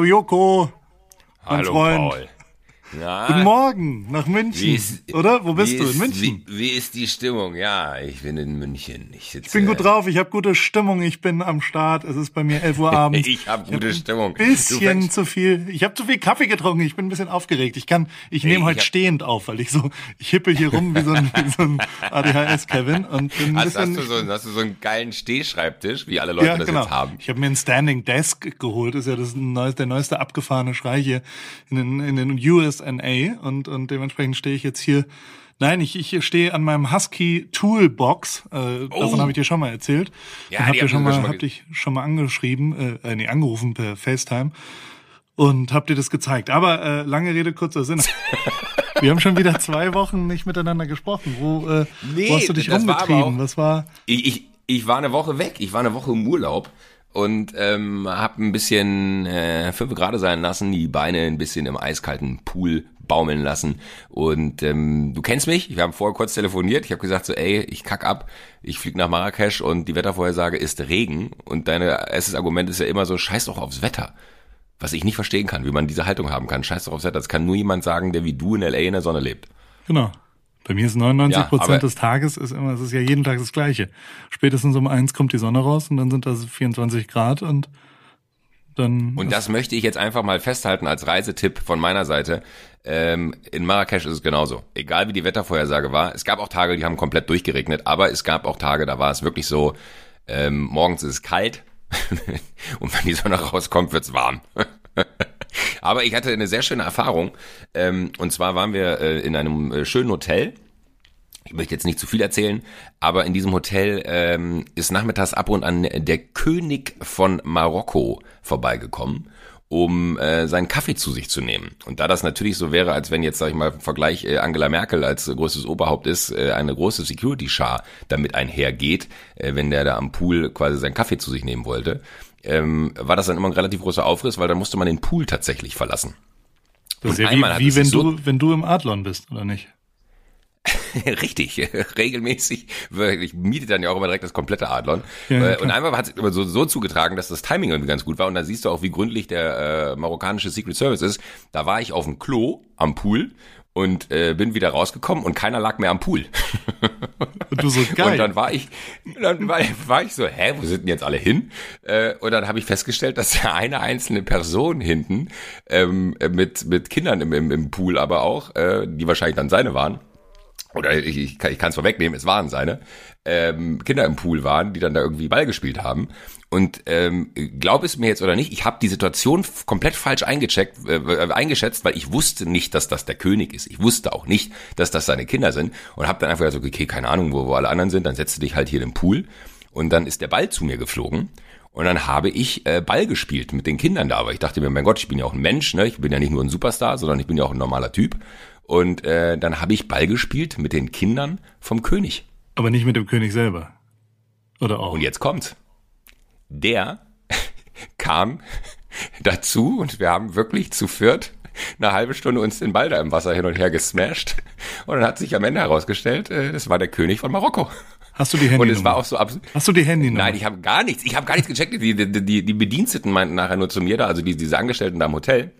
Hallo Joko, mein Hallo Freund. Paul. Na, Guten Morgen nach München, ist, oder? Wo bist du? Ist, In München? Wie, wie ist die Stimmung? Ja, ich bin in München. Ich, sitze, Ich bin gut drauf, ich habe gute Stimmung, ich bin am Start. Es ist bei mir 11 Uhr abends. Ich habe gute Stimmung. Du Bisschen fängst- zu viel. Ich habe zu viel Kaffee getrunken. Ich bin ein bisschen aufgeregt. Ich kann, ich nehme ich heute hab- stehend auf, weil ich so, ich hippel hier rum wie so ein, wie so ein ADHS-Kevin und bin Hast, bisschen. hast, du so, hast du so einen geilen Stehschreibtisch, wie alle Leute ja, das genau. jetzt haben? Ich habe mir ein Standing Desk geholt. Ist ja das neueste, der neueste abgefahrene Schrei hier in den, in den USA und und dementsprechend stehe ich jetzt hier. Nein, ich, ich stehe an meinem Husky Toolbox. Äh, Davon habe ich dir schon mal erzählt. Oh. Ja, und hab die dir haben schon wir mal, schon mal hab dich schon mal angeschrieben, äh, äh, nee, angerufen per FaceTime und hab dir das gezeigt. Aber äh, lange Rede kurzer Sinn. Wir haben schon wieder zwei Wochen nicht miteinander gesprochen. Wo, äh, Nee, wo hast du dich das war rumgetrieben? auch- Was war? Ich, ich, ich war eine Woche weg. Ich war eine Woche im Urlaub und ähm, habe ein bisschen äh, fünf Grad sein lassen, die Beine ein bisschen im eiskalten Pool baumeln lassen. Und ähm, du kennst mich, wir haben vorher kurz telefoniert. Ich habe gesagt so, ey, ich kack ab, ich flieg nach Marrakesch und die Wettervorhersage ist Regen. Und dein erstes Argument ist ja immer so, scheiß doch aufs Wetter. Was ich nicht verstehen kann, wie man diese Haltung haben kann. Scheiß doch aufs Wetter. Das kann nur jemand sagen, der wie du in L.A. in der Sonne lebt. Genau. Bei mir ist 99 Ja, Prozent des Tages ist immer, es ist ja jeden Tag das Gleiche. Spätestens um eins kommt die Sonne raus und dann sind das 24 Grad und dann. Und das möchte ich jetzt einfach mal festhalten als Reisetipp von meiner Seite. Ähm, in Marrakesch ist es genauso. Egal wie die Wettervorhersage war. Es gab auch Tage, die haben komplett durchgeregnet, aber es gab auch Tage, da war es wirklich so, ähm, morgens ist es kalt und wenn die Sonne rauskommt, wird's warm. aber ich hatte eine sehr schöne Erfahrung. Ähm, und zwar waren wir äh, in einem äh, schönen Hotel. Ich möchte jetzt nicht zu viel erzählen, aber in diesem Hotel ähm, ist nachmittags ab und an der König von Marokko vorbeigekommen, um äh, seinen Kaffee zu sich zu nehmen. Und da das natürlich so wäre, als wenn jetzt, sag ich mal, im Vergleich äh, Angela Merkel als äh, größtes Oberhaupt ist, äh, eine große Security-Schar damit einhergeht, äh, wenn der da am Pool quasi seinen Kaffee zu sich nehmen wollte, ähm, war das dann immer ein relativ großer Aufriss, weil dann musste man den Pool tatsächlich verlassen. das ist ja wie, wie wenn so- du, wenn du im Adlon bist, oder nicht? Richtig, regelmäßig. Ich miete dann ja auch immer direkt das komplette Adlon. Ja, Äh, und einmal hat es immer so, so zugetragen, dass das Timing irgendwie ganz gut war. Und da siehst du auch, wie gründlich der äh, marokkanische Secret Service ist. Da war ich auf dem Klo am Pool und äh, bin wieder rausgekommen und keiner lag mehr am Pool. Und du so geil. Und dann war ich, dann war, war ich so, hä, wo sind denn jetzt alle hin? Äh, und dann habe ich festgestellt, dass eine einzelne Person hinten ähm, mit mit Kindern im, im, im Pool, aber auch, äh, die wahrscheinlich dann seine waren, oder ich, ich kann es vorwegnehmen, es waren seine, ähm, Kinder im Pool waren, die dann da irgendwie Ball gespielt haben. Und ähm, glaub es mir jetzt oder nicht, ich habe die Situation komplett falsch eingecheckt, äh, eingeschätzt, weil ich wusste nicht, dass das der König ist. Ich wusste auch nicht, dass das seine Kinder sind und habe dann einfach gesagt, okay, keine Ahnung, wo, wo alle anderen sind, dann setzt du dich halt hier den Pool. Und dann ist der Ball zu mir geflogen. Und dann habe ich äh, Ball gespielt mit den Kindern da, aber ich dachte mir, mein Gott, ich bin ja auch ein Mensch, ne? Ich bin ja nicht nur ein Superstar, sondern ich bin ja auch ein normaler Typ. Und äh, dann habe ich Ball gespielt mit den Kindern vom König. Aber nicht mit dem König selber. Oder auch. Und jetzt kommt's. Der kam dazu und wir haben wirklich zu viert eine halbe Stunde uns den Ball da im Wasser hin und her gesmashed. Und dann hat sich am Ende herausgestellt, äh, das war der König von Marokko. Hast du die Handynummer? Und es war auch so abs Hast du die Handynummer? Nein, ich habe gar nichts. Ich habe gar nichts gecheckt. Die, die, die, die Bediensteten meinten nachher nur zu mir da, also die, diese Angestellten da im Hotel,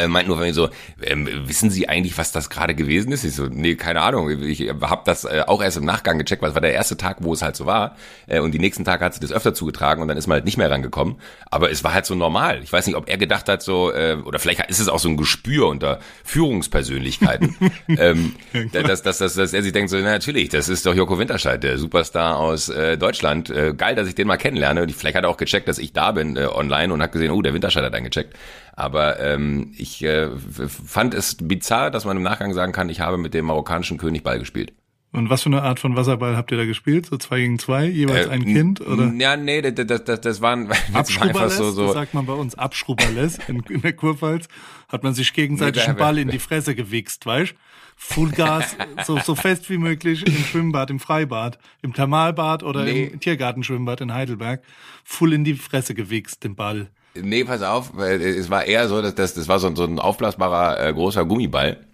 äh, meinten nur von mir so, ähm, wissen Sie eigentlich, was das gerade gewesen ist? Ich so, nee, keine Ahnung. Ich habe das äh, auch erst im Nachgang gecheckt, weil es war der erste Tag, wo es halt so war. Äh, und die nächsten Tage hat sie das öfter zugetragen und dann ist man halt nicht mehr rangekommen. Aber es war halt so normal. Ich weiß nicht, ob er gedacht hat so, äh, oder vielleicht ist es auch so ein Gespür unter Führungspersönlichkeiten, ähm, dass, dass, dass, dass er sich denkt so, na, natürlich, das ist doch Joko Winterscheid, der Superstar aus äh, Deutschland. Äh, geil, dass ich den mal kennenlerne. Und vielleicht hat er auch gecheckt, dass ich da bin äh, online und hat gesehen, oh, der Winterscheid hat eingecheckt. Aber ähm, ich äh, fand es bizarr, dass man im Nachgang sagen kann, ich habe mit dem marokkanischen König Ball gespielt. Und was für eine Art von Wasserball habt ihr da gespielt? So zwei gegen zwei, jeweils Äh, ein Kind? Oder? Ja, nee, das, das, das, das waren das war einfach Abschrubberles, so, das so sagt man bei uns Abschrubberles in, in der Kurpfalz, hat man sich gegenseitig einen Ball in die Fresse gewichst, weißt? Fullgas, so, so fest wie möglich im Schwimmbad, im Freibad, im Thermalbad oder Nee. im Tiergartenschwimmbad in Heidelberg, full in die Fresse gewichst, den Ball. Nee, pass auf, weil es war eher so, dass das, das war so, ein- so ein aufblasbarer äh, großer Gummiball.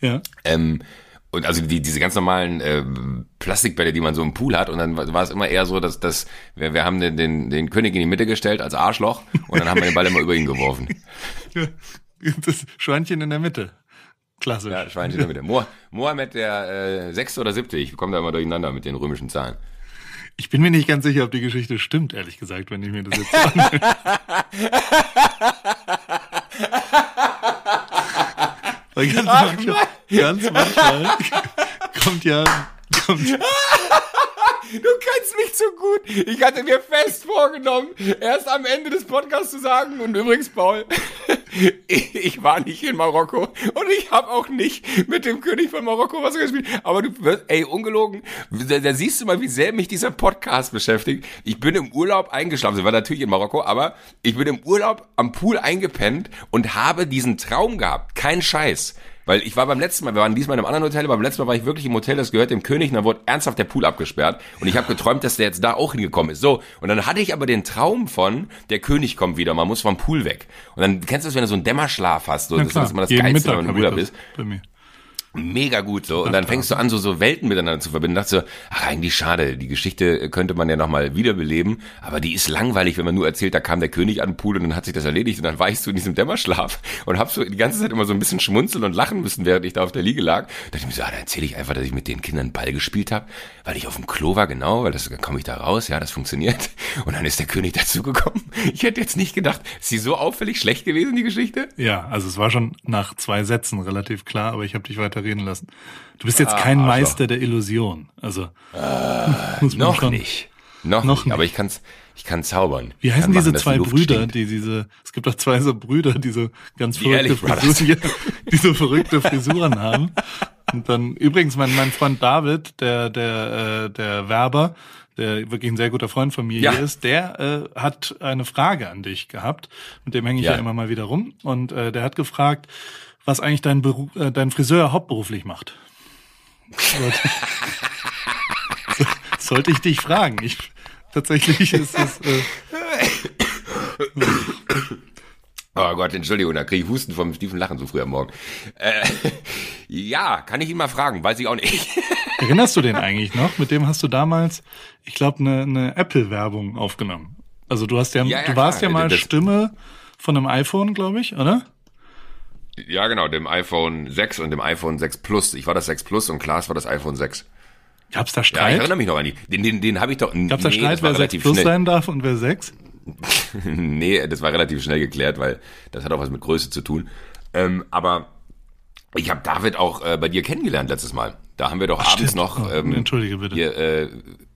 Ja. Ähm, und also die, diese ganz normalen äh, Plastikbälle, die man so im Pool hat. Und dann war es immer eher so, dass, dass wir, wir haben den, den, den König in die Mitte gestellt als Arschloch und dann haben wir den Ball immer über ihn geworfen. Das Schweinchen in der Mitte. Klassisch. Ja, Schweinchen in der Mitte. Mo Mohammed der äh, sechste oder siebte, ich komme da immer durcheinander mit den römischen Zahlen. Ich bin mir nicht ganz sicher, ob die Geschichte stimmt, ehrlich gesagt, wenn ich mir das jetzt so anhöre. Weil ganz, Ach, manchmal, ganz manchmal kommt ja, Du kennst mich zu gut. Ich hatte mir fest vorgenommen, erst am Ende des Podcasts zu sagen, und übrigens, Paul, ich war nicht in Marokko und ich habe auch nicht mit dem König von Marokko was gespielt. Aber du wirst, ey, ungelogen, da, da siehst du mal, wie sehr mich dieser Podcast beschäftigt. Ich bin im Urlaub eingeschlafen, sie war natürlich in Marokko, aber ich bin im Urlaub am Pool eingepennt und habe diesen Traum gehabt. Kein Scheiß. Weil ich war beim letzten Mal, wir waren diesmal in einem anderen Hotel, aber beim letzten Mal war ich wirklich im Hotel, das gehört dem König, und dann wurde ernsthaft der Pool abgesperrt. Und ich habe geträumt, dass der jetzt da auch hingekommen ist. So, und dann hatte ich aber den Traum von, der König kommt wieder, man muss vom Pool weg. Und dann kennst du das, wenn du so einen Dämmerschlaf hast, so, na das klar, ist immer das jeden Geilste, Mittag wenn du im Urlaub bist. Mega gut so. Und dann fängst du an, so, so Welten miteinander zu verbinden. Dachte so, ach, eigentlich schade. Die Geschichte könnte man ja nochmal wiederbeleben, aber die ist langweilig, wenn man nur erzählt, da kam der König an den Pool und dann hat sich das erledigt und dann war ich so in diesem Dämmerschlaf und hab so die ganze Zeit immer so ein bisschen schmunzeln und lachen müssen, während ich da auf der Liege lag. Da dachte ich mir so, ah, dann erzähle ich einfach, dass ich mit den Kindern Ball gespielt habe, weil ich auf dem Klo war, genau, weil das dann komme ich da raus, ja, das funktioniert. Und dann ist der König dazugekommen. Ich hätte jetzt nicht gedacht, ist sie so auffällig schlecht gewesen, die Geschichte? Ja, also es war schon nach zwei Sätzen relativ klar, aber ich habe dich weiter reden lassen. Du bist jetzt Ah, kein Arschloch. Meister der Illusion. Also muss man Noch schon- nicht. Noch, Noch nicht. Aber ich kann's, ich kann zaubern. Wie heißen diese machen, die zwei Luft Brüder, stinkt. die diese, es gibt doch zwei so Brüder, die so ganz Die verrückte. Frisuren, die so verrückte Frisuren haben. Und dann, übrigens, mein, mein Freund David, der, der, äh, der Werber, der wirklich ein sehr guter Freund von mir Ja. hier ist, der äh, hat eine Frage an dich gehabt. Mit dem hänge ich ja. Ja. immer mal wieder rum. Und äh, der hat gefragt, was eigentlich dein, Beruf, äh, dein Friseur hauptberuflich macht. Sollte- ich dich fragen. Ich, tatsächlich ist es... Äh, Oh Gott, Entschuldigung, da kriege ich Husten vom tiefen Lachen so früh am Morgen. Äh, ja, kann ich ihn mal fragen, weiß ich auch nicht. Erinnerst du den eigentlich noch? Mit dem hast du damals, ich glaube, eine, eine Apple-Werbung aufgenommen. Also du hast ja, Ja, ja, du warst klar. ja mal Das- Stimme von einem iPhone, glaube ich, oder? Ja, genau, dem iPhone 6 und dem iPhone 6 Plus. Ich war das 6 Plus und Klaas war das iPhone 6. Gab's da Ja, ich Streit? erinnere mich noch an die. Den, den, den habe ich doch. Gab's da nee, Streit, wer 6 relativ Plus schnell. sein darf und wer 6? nee, das war relativ schnell geklärt, weil das hat auch was mit Größe zu tun. Ähm, aber ich habe David auch äh, bei dir kennengelernt letztes Mal. Da haben wir doch abends stimmt. noch. Oh, Ähm, entschuldige bitte. Hier, äh,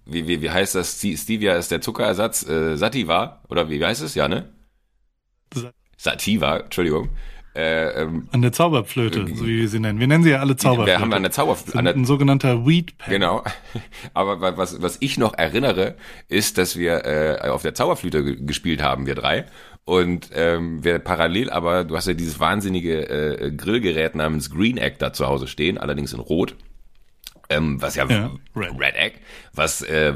wie, wie, wie heißt das? Stevia ist der Zuckerersatz. Äh, Sativa oder wie, wie heißt es? Ja, ne? Sativa, Entschuldigung. Äh, ähm, An der Zauberflöte, so wie wir sie nennen. Wir nennen sie ja alle Zauberflöte. wir haben an der Zauber, an der, ein sogenannter Weed Pen. Genau. Aber wa- was, was ich noch erinnere, ist, dass wir äh, auf der Zauberflöte ge- gespielt haben, wir drei. Und ähm, wir parallel, aber du hast ja dieses wahnsinnige äh, Grillgerät namens Green Egg da zu Hause stehen, allerdings in Rot. Ähm, was ja, Ja, Red. Red. Egg, was äh,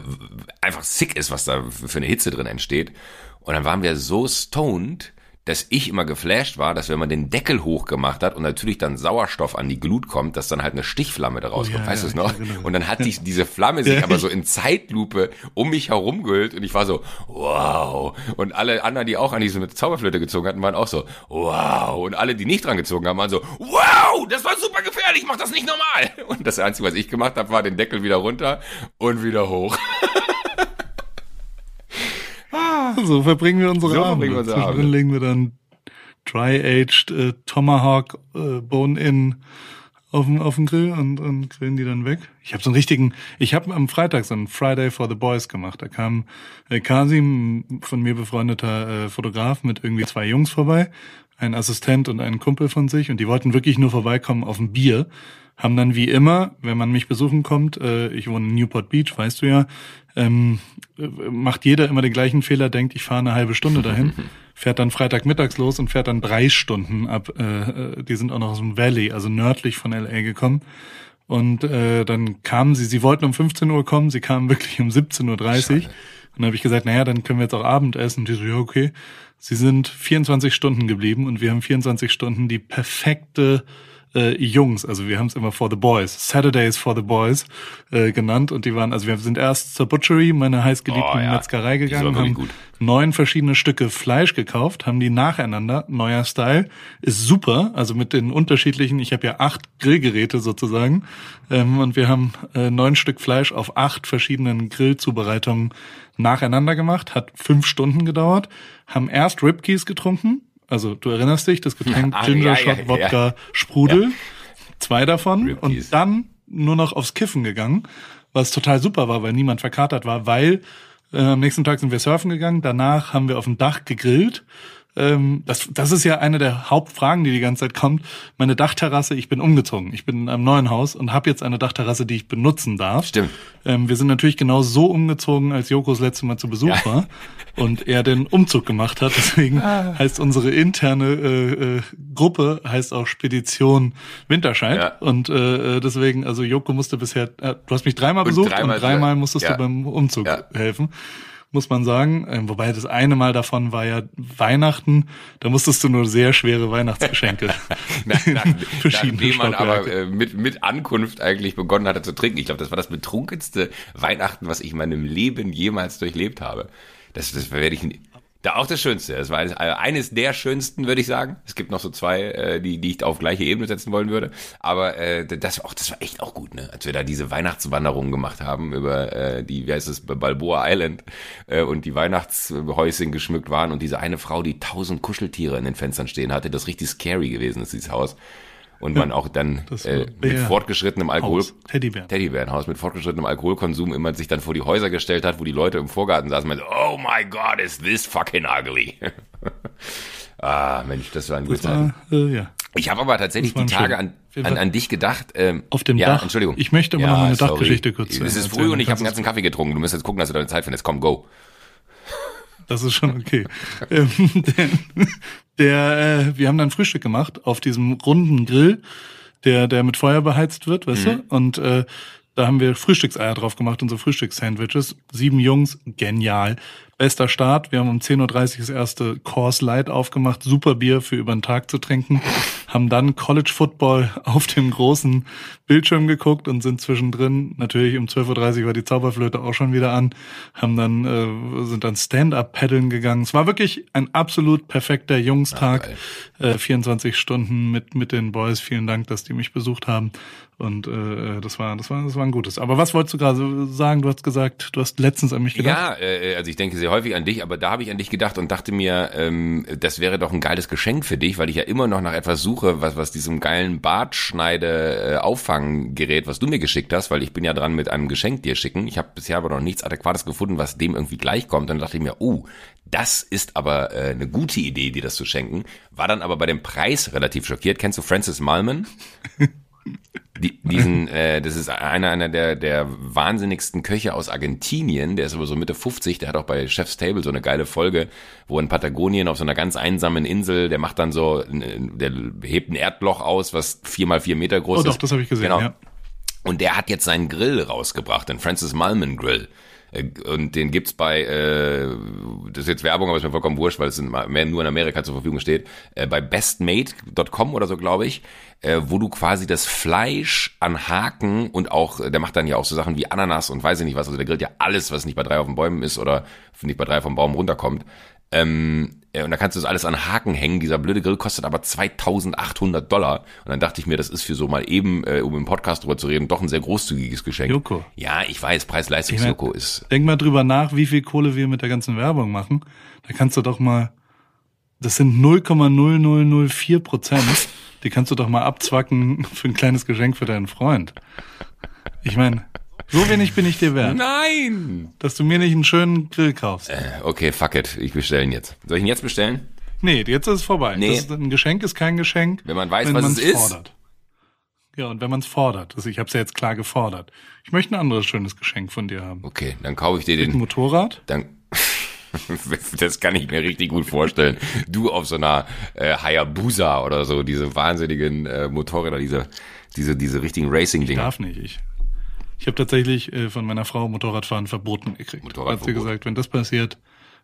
einfach sick ist, was da für eine Hitze drin entsteht. Und dann waren wir so stoned, dass ich immer geflasht war, dass wenn man den Deckel hochgemacht hat und natürlich dann Sauerstoff an die Glut kommt, dass dann halt eine Stichflamme daraus Oh, kommt, ja, weißt du ja, es noch? erinnere. Und dann hat die, diese Flamme sich aber so in Zeitlupe um mich herum gehüllt und ich war so, wow. Und alle anderen, die auch an diese Zauberflöte gezogen hatten, waren auch so, wow. Und alle, die nicht dran gezogen haben, waren so, wow, das war super gefährlich, mach das nicht normal. Und das Einzige, was ich gemacht habe, war den Deckel wieder runter und wieder hoch. So verbringen wir unsere So Abende. verbringen wir unsere Zwischendrin legen wir dann Dry-Aged äh, Tomahawk äh, Bone-In auf den, auf den Grill und, und grillen die dann weg. Ich habe so einen richtigen, ich habe am Freitag so einen Friday for the Boys gemacht. Da kam äh, Kasim, ein von mir befreundeter äh, Fotograf, mit irgendwie zwei Jungs vorbei, ein Assistent und ein Kumpel von sich und die wollten wirklich nur vorbeikommen auf ein Bier. Haben dann wie immer, wenn man mich besuchen kommt, äh, ich wohne in Newport Beach, weißt du ja, ähm, äh, macht jeder immer den gleichen Fehler, denkt, ich fahre eine halbe Stunde dahin, fährt dann Freitagmittags los und fährt dann drei Stunden ab. Äh, die sind auch noch aus dem Valley, also nördlich von LA gekommen. Und äh, dann kamen sie, sie wollten um 15 Uhr kommen, sie kamen wirklich um 17.30 Uhr. Und dann habe ich gesagt, naja, dann können wir jetzt auch Abendessen. Und die so, ja, okay. Sie sind 24 Stunden geblieben und wir haben 24 Stunden die perfekte äh, Jungs, also wir haben es immer for the boys, Saturdays for the boys äh, genannt und die waren, also wir sind erst zur Butchery, meine heißgeliebte Oh, ja. Metzgerei gegangen, haben gut. neun verschiedene Stücke Fleisch gekauft, haben die nacheinander, neuer Style, ist super, also mit den unterschiedlichen, ich habe ja acht Grillgeräte sozusagen ähm, und wir haben äh, neun Stück Fleisch auf acht verschiedenen Grillzubereitungen nacheinander gemacht, hat fünf Stunden gedauert, haben erst Ribkeys getrunken, also du erinnerst dich, das Getränk Ah, Ginger ja, Shot ja, Wodka Sprudel, zwei davon. Ribkeys. und dann nur noch aufs Kiffen gegangen, was total super war, weil niemand verkatert war, weil äh, am nächsten Tag sind wir surfen gegangen, danach haben wir auf dem Dach gegrillt. Ähm, das, das ist ja eine der Hauptfragen, die die ganze Zeit kommt. Meine Dachterrasse, ich bin umgezogen. Ich bin in einem neuen Haus und habe jetzt eine Dachterrasse, die ich benutzen darf. Stimmt. Ähm, wir sind natürlich genau so umgezogen, als Jokos letzte Mal zu Besuch Ja. war und er den Umzug gemacht hat. Deswegen Ah. heißt unsere interne äh, äh, Gruppe heißt auch Spedition Winterscheid. Ja. Und äh, äh, deswegen, also Joko musste bisher, äh, du hast mich dreimal besucht dreimal- und dreimal musstest ja. du beim Umzug Ja. helfen. Muss man sagen. Ähm, wobei das eine Mal davon war ja Weihnachten. Da musstest du nur sehr schwere Weihnachtsgeschenke. Nach, nach, nachdem man aber äh, mit, mit Ankunft eigentlich begonnen hatte zu trinken. Ich glaube, das war das betrunkenste Weihnachten, was ich in meinem Leben jemals durchlebt habe. Das, das werde ich da auch das Schönste. Das war eines, äh, eines der schönsten, würde ich sagen. Es gibt noch so zwei, äh, die, die ich auf gleiche Ebene setzen wollen würde. Aber äh, das war auch, das war echt auch gut, ne? Als wir da diese Weihnachtswanderung gemacht haben über äh, die, wie heißt es, Balboa Island äh, und die Weihnachtshäuschen geschmückt waren und diese eine Frau, die tausend Kuscheltiere in den Fenstern stehen hatte, das richtig scary gewesen ist, dieses Haus. Und man auch dann äh, mit fortgeschrittenem Alkohol, Haus. Teddybär. Teddybärenhaus mit fortgeschrittenem Alkoholkonsum immer sich dann vor die Häuser gestellt hat, wo die Leute im Vorgarten saßen und meinten, oh my God, is this fucking ugly. ah, Mensch, das war ein Das guter Zeit. war, äh, ja. Ich habe aber tatsächlich die Tage an, an, an dich gedacht. Ähm, Auf dem ja, Dach. Entschuldigung. Ich möchte aber noch eine Dachgeschichte kurz Es ist früh und ich habe einen ganzen Kaffee getrunken. Du musst jetzt gucken, dass du deine Zeit findest. Komm, go. Das ist schon okay. ähm, der, der, äh, wir haben dann Frühstück gemacht auf diesem runden Grill, der, der mit Feuer beheizt wird, weißt du? Und äh, da haben wir Frühstückseier drauf gemacht, unsere Frühstückssandwiches. Sieben Jungs, genial. Bester Start. Wir haben um 10.30 Uhr das erste Course Light aufgemacht. Super Bier für über den Tag zu trinken. Haben dann College Football auf dem großen Bildschirm geguckt und sind zwischendrin, natürlich um 12.30 Uhr war die Zauberflöte auch schon wieder an, haben dann, äh, sind dann Stand-up paddeln gegangen. Es war wirklich ein absolut perfekter Jungstag. äh, 24 Stunden mit, mit den Boys. Vielen Dank, dass die mich besucht haben. Und äh, das war, das war, das war ein gutes. Aber was wolltest du gerade sagen? Du hast gesagt, du hast letztens an mich gedacht. Ja, äh, also ich denke sehr häufig an dich, aber da habe ich an dich gedacht und dachte mir, ähm, das wäre doch ein geiles Geschenk für dich, weil ich ja immer noch nach etwas suche, was, was diesem geilen Bartschneide-Auffanggerät, was du mir geschickt hast, weil ich bin ja dran mit einem Geschenk dir schicken. Ich habe bisher aber noch nichts Adäquates gefunden, was dem irgendwie gleichkommt. Dann dachte ich mir, oh, das ist aber äh, eine gute Idee, dir das zu schenken. War dann aber bei dem Preis relativ schockiert. Kennst du Francis Malman? Die, diesen, äh, das ist einer, einer der, der wahnsinnigsten Köche aus Argentinien, der ist aber so Mitte 50, der hat auch bei Chef's Table so eine geile Folge, wo in Patagonien auf so einer ganz einsamen Insel, der macht dann so, der hebt ein Erdloch aus, was vier mal vier Meter groß Oh ist. doch, das habe ich gesehen, Genau. ja. Und der hat jetzt seinen Grill rausgebracht, den Francis Malman Grill. Äh, Und den gibt's bei, äh, das ist jetzt Werbung, aber ist mir vollkommen wurscht, weil es mehr nur in Amerika zur Verfügung steht, äh, bei bestmade.com oder so, glaube ich, äh, wo du quasi das Fleisch an Haken und auch, der macht dann ja auch so Sachen wie Ananas und weiß ich nicht was, also der grillt ja alles, was nicht bei drei auf den Bäumen ist oder nicht bei drei vom Baum runterkommt. Ähm, äh, und da kannst du das alles an Haken hängen. Dieser blöde Grill kostet aber 2800 Dollar. Und dann dachte ich mir, das ist für so mal eben, äh, um im Podcast drüber zu reden, doch ein sehr großzügiges Geschenk. Joko. Ja, ich weiß, Preis-Leistungs-Joko ist. Denk mal drüber nach, wie viel Kohle wir mit der ganzen Werbung machen. Da kannst du doch mal, das sind 0,0004 Prozent. Die kannst du doch mal abzwacken für ein kleines Geschenk für deinen Freund. Ich meine, so wenig bin ich dir wert, Nein! dass du mir nicht einen schönen Grill kaufst. Äh, Okay, fuck it. Ich bestelle ihn jetzt. Soll ich ihn jetzt bestellen? Nee, jetzt ist es vorbei. Nee. Das ist, ein Geschenk ist kein Geschenk, Wenn man weiß, wenn was man's es ist. Fordert. Ja, und wenn man es fordert. Also ich habe es ja jetzt klar gefordert. Ich möchte ein anderes schönes Geschenk von dir haben. Okay, dann kaufe ich dir Ein den. Motorrad? Dann. das kann ich mir richtig gut vorstellen. Du auf so einer äh, Hayabusa oder so, diese wahnsinnigen äh, Motorräder, diese, diese, diese richtigen Racing-Dinger. Darf nicht. Ich, ich habe tatsächlich äh, von meiner Frau Motorradfahren verboten gekriegt. Motorradverbot. Hat sie gesagt, wenn das passiert,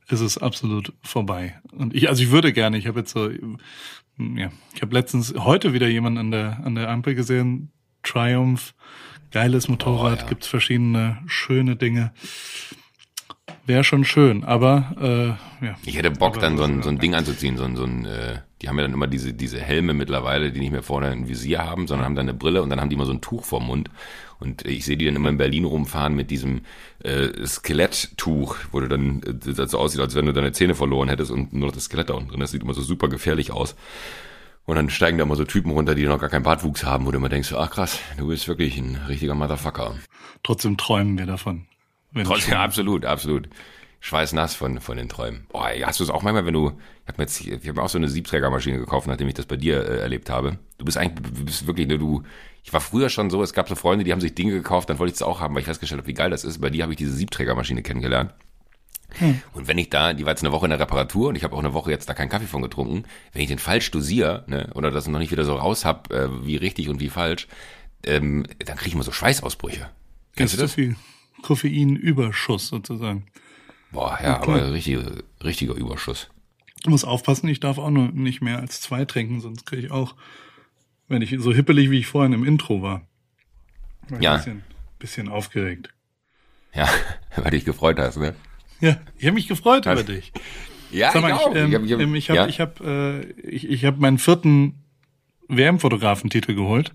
ist es absolut vorbei. Und ich, also ich würde gerne, ich habe jetzt so, ja, ich habe letztens heute wieder jemanden an der an der Ampel gesehen, Triumph, geiles Motorrad, Oh, ja. gibt's verschiedene schöne Dinge. Wäre schon schön, aber äh, ja. Ich hätte Bock, Aber dann so ein, so ein Ding anzuziehen, so ein, so ein äh, die haben ja dann immer diese, diese Helme mittlerweile, die nicht mehr vorne ein Visier haben, sondern haben dann eine Brille und dann haben die immer so ein Tuch vorm Mund. Und ich sehe die dann immer in Berlin rumfahren mit diesem äh, Skeletttuch, wo du dann äh, das so aussieht, als wenn du deine Zähne verloren hättest und nur noch das Skelett da unten drin. Das sieht immer so super gefährlich aus. Und dann steigen da immer so Typen runter, die noch gar keinen Bartwuchs haben, wo du immer denkst, ach krass, du bist wirklich ein richtiger Motherfucker. Trotzdem träumen wir davon. Trotzdem, absolut, absolut. Schweißnass von, von den Träumen. Boah, ey, hast du es auch manchmal, wenn du, ich habe mir jetzt, ich habe auch so eine Siebträgermaschine gekauft, nachdem ich das bei dir äh, erlebt habe. Du bist eigentlich, du bist wirklich, ne, du, ich war früher schon so, es gab so Freunde, die haben sich Dinge gekauft, dann wollte ich es auch haben, weil ich festgestellt habe, wie geil das ist. Bei dir habe ich diese Siebträgermaschine kennengelernt. Und wenn ich da, die war jetzt eine Woche in der Reparatur und ich habe auch eine Woche jetzt da keinen Kaffee von getrunken, wenn ich den falsch dosiere, ne, oder das noch nicht wieder so raus hab, äh, wie richtig und wie falsch, ähm, dann kriege ich immer so Schweißausbrüche. Kennst ist du das? viel Koffeinüberschuss sozusagen. Boah, ja, Okay. aber richtiger, richtiger Überschuss. Du musst aufpassen, ich darf auch nur nicht mehr als zwei trinken, sonst kriege ich auch, wenn ich so hippelig wie ich vorhin im Intro war. war ich Ja. Ein bisschen, bisschen aufgeregt. Ja, weil dich gefreut hast, ne? Ja, ich habe mich gefreut Was? über dich. Ja, Sag mal, ich, ähm, Ich hab- ich hab- ähm, ich habe ja? ich hab, äh, ich, ich hab meinen vierten WM-Fotografentitel geholt.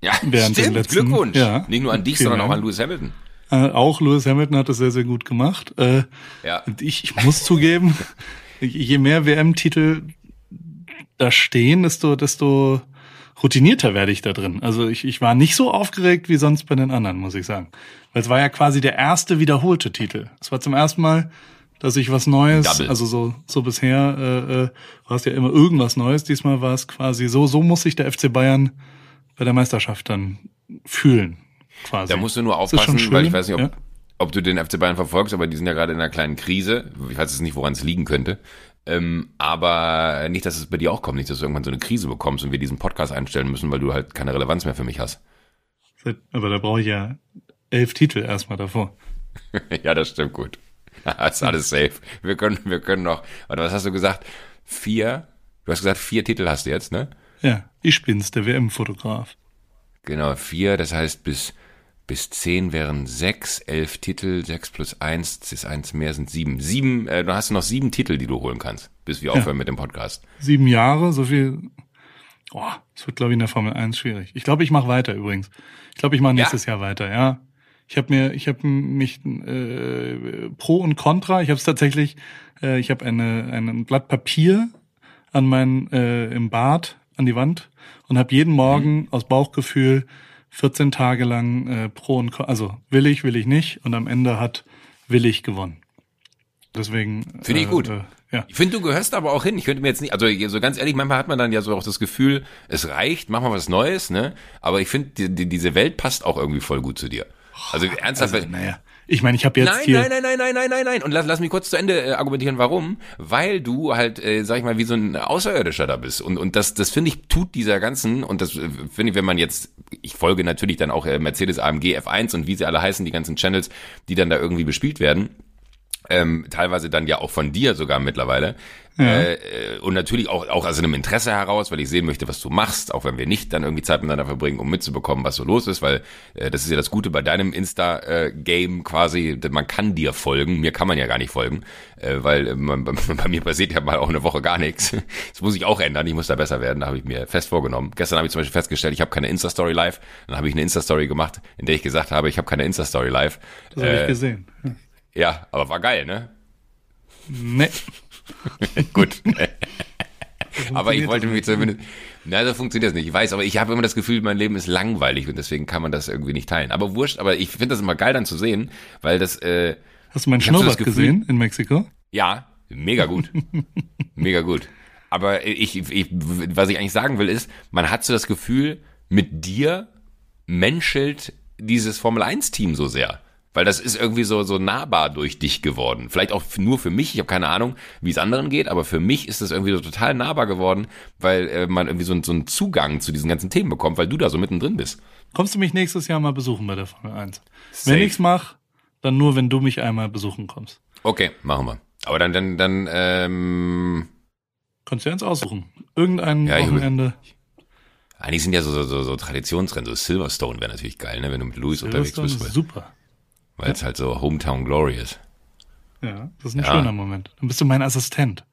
ja, während stimmt, letzten- Glückwunsch. ja. Nicht nur an dich, sondern auch an Lewis Hamilton. Äh, auch Lewis Hamilton hat das sehr, sehr gut gemacht. Äh, Ja. Und ich, ich muss zugeben, je mehr WM-Titel da stehen, desto, desto routinierter werde ich da drin. Also ich, ich war nicht so aufgeregt wie sonst bei den anderen, muss ich sagen. Weil es war ja quasi der erste wiederholte Titel. Es war zum ersten Mal, dass ich was Neues, Double. also so, so bisher äh, äh, war es ja immer irgendwas Neues. Diesmal war es quasi so, so muss sich der FC Bayern bei der Meisterschaft dann fühlen. Quasi. Da musst du nur aufpassen, weil ich schön, weiß nicht, ob, ja. ob du den FC Bayern verfolgst, aber die sind ja gerade in einer kleinen Krise. Ich weiß jetzt nicht, woran es liegen könnte. Ähm, aber nicht, dass es bei dir auch kommt, nicht, dass du irgendwann so eine Krise bekommst und wir diesen Podcast einstellen müssen, weil du halt keine Relevanz mehr für mich hast. Aber da brauche ich ja elf Titel erstmal davor. ja, das stimmt gut. ist alles safe. Wir können, wir können noch. Warte, was hast du gesagt? Vier? Du hast gesagt, vier Titel hast du jetzt, ne? Ja, ich bin's, der WM-Fotograf. Genau, vier, das heißt bis, bis zehn wären sechs, elf Titel, sechs plus eins, das ist eins mehr, sind sieben. Sieben, äh, du hast noch sieben Titel, die du holen kannst, bis wir aufhören mit dem Podcast. Sieben Jahre, so viel. Oh, das wird, glaube ich, in der Formel 1 schwierig. Ich glaube, ich mache weiter übrigens. Ich glaube, ich mache nächstes Jahr weiter, ja. Ich habe mir, ich habe mich äh, pro und contra. Ich habe es tatsächlich. Äh, ich habe eine ein Blatt Papier an mein äh, im Bad an die Wand und habe jeden Morgen aus Bauchgefühl 14 Tage lang äh, pro und. Also will ich, will ich nicht und am Ende hat will ich gewonnen. Deswegen. Finde ich äh, gut. Äh, ja. Ich finde, du gehörst aber auch hin. Ich könnte mir jetzt nicht, also so ganz ehrlich, manchmal hat man dann ja so auch das Gefühl, es reicht, mach mal was Neues, ne? Aber ich finde, die, die, diese Welt passt auch irgendwie voll gut zu dir. Also ernsthaft, Also, naja. Ich meine, ich habe jetzt Nein, hier. nein, nein, nein, nein, nein, nein, nein. Und lass, lass mich kurz zu Ende äh, argumentieren, warum. Weil du halt, äh, sag ich mal, wie so ein Außerirdischer da bist. Und, und das, das finde ich, tut dieser ganzen, und das äh, finde ich, wenn man jetzt, ich folge natürlich dann auch äh, Mercedes AMG F1 und wie sie alle heißen, die ganzen Channels, die dann da irgendwie bespielt werden. Ähm, teilweise dann ja auch von dir sogar mittlerweile. Äh, äh, und natürlich auch, auch aus einem Interesse heraus, weil ich sehen möchte, was du machst, auch wenn wir nicht dann irgendwie Zeit miteinander verbringen, um mitzubekommen, was so los ist, weil äh, das ist ja das Gute bei deinem Insta-Game quasi, man kann dir folgen, mir kann man ja gar nicht folgen, äh, weil äh, man, bei mir passiert ja mal auch eine Woche gar nichts. Das muss ich auch ändern, ich muss da besser werden, da habe ich mir fest vorgenommen. Gestern habe ich zum Beispiel festgestellt, ich habe keine Insta-Story live, dann habe ich eine Insta-Story gemacht, in der ich gesagt habe, ich habe keine Insta-Story live. Das habe Äh, ich gesehen. Ja. ja, aber war geil, ne? Nee. Gut. aber ich wollte mich zumindest. Na, so funktioniert das nicht. Ich weiß, aber ich habe immer das Gefühl, mein Leben ist langweilig und deswegen kann man das irgendwie nicht teilen. Aber wurscht, aber ich finde das immer geil dann zu sehen, weil das, äh, Hast du meinen Schnurrbart gesehen in Mexiko? ja, mega gut. mega gut. Aber ich, ich, was ich eigentlich sagen will, ist, man hat so das Gefühl, mit dir menschelt dieses Formel 1 Team so sehr. Weil das ist irgendwie so, so nahbar durch dich geworden. Vielleicht auch nur für mich, ich habe keine Ahnung, wie es anderen geht, aber für mich ist das irgendwie so total nahbar geworden, weil äh, man irgendwie so, so einen Zugang zu diesen ganzen Themen bekommt, weil du da so mittendrin bist. Kommst du mich nächstes Jahr mal besuchen bei der Formel 1? Safe. Wenn ich's mach, dann nur, wenn du mich einmal besuchen kommst. Okay, machen wir. Aber dann, dann, dann, ähm, Kannst du ja eins aussuchen. Irgendein Ja, ich- Wochenende. eigentlich sind ja so, so, so, so Traditionsrennen, so Silverstone wäre natürlich geil, ne, wenn du mit Louis unterwegs bist, ist super. Weil es halt so Hometown Glory ist. Ja, das ist ein Ja. schöner Moment. Dann bist du mein Assistent,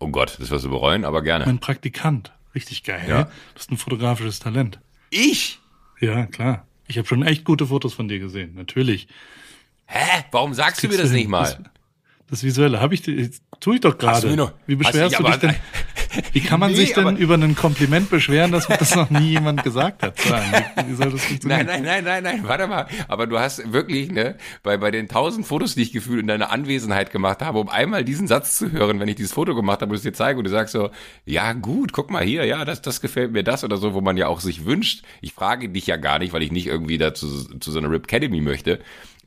Oh Gott, das wirst du bereuen, aber gerne. mein Praktikant. Richtig geil. Ja. Du hast ein fotografisches Talent. Ich? Ja, klar. Ich habe schon echt gute Fotos von dir gesehen. Natürlich. Hä? Warum sagst du mir das hin. nicht mal? Das, das Visuelle habe ich dir, tue ich doch gerade. Wie beschwerst du dich denn? Wie kann man Nee, sich denn über ein Kompliment beschweren, dass das noch nie jemand gesagt hat? Wie, wie soll das funktionieren? Nein, nein, nein, nein, nein, warte mal. Aber du hast wirklich, ne, bei, bei den tausend Fotos, die ich gefühlt in deiner Anwesenheit gemacht habe, um einmal diesen Satz zu hören, wenn ich dieses Foto gemacht habe und es dir zeige und du sagst so, ja gut, guck mal hier, ja, das, das gefällt mir das oder so, wo man ja auch sich wünscht. Ich frage dich ja gar nicht, weil ich nicht irgendwie dazu zu so einer Rip Academy möchte.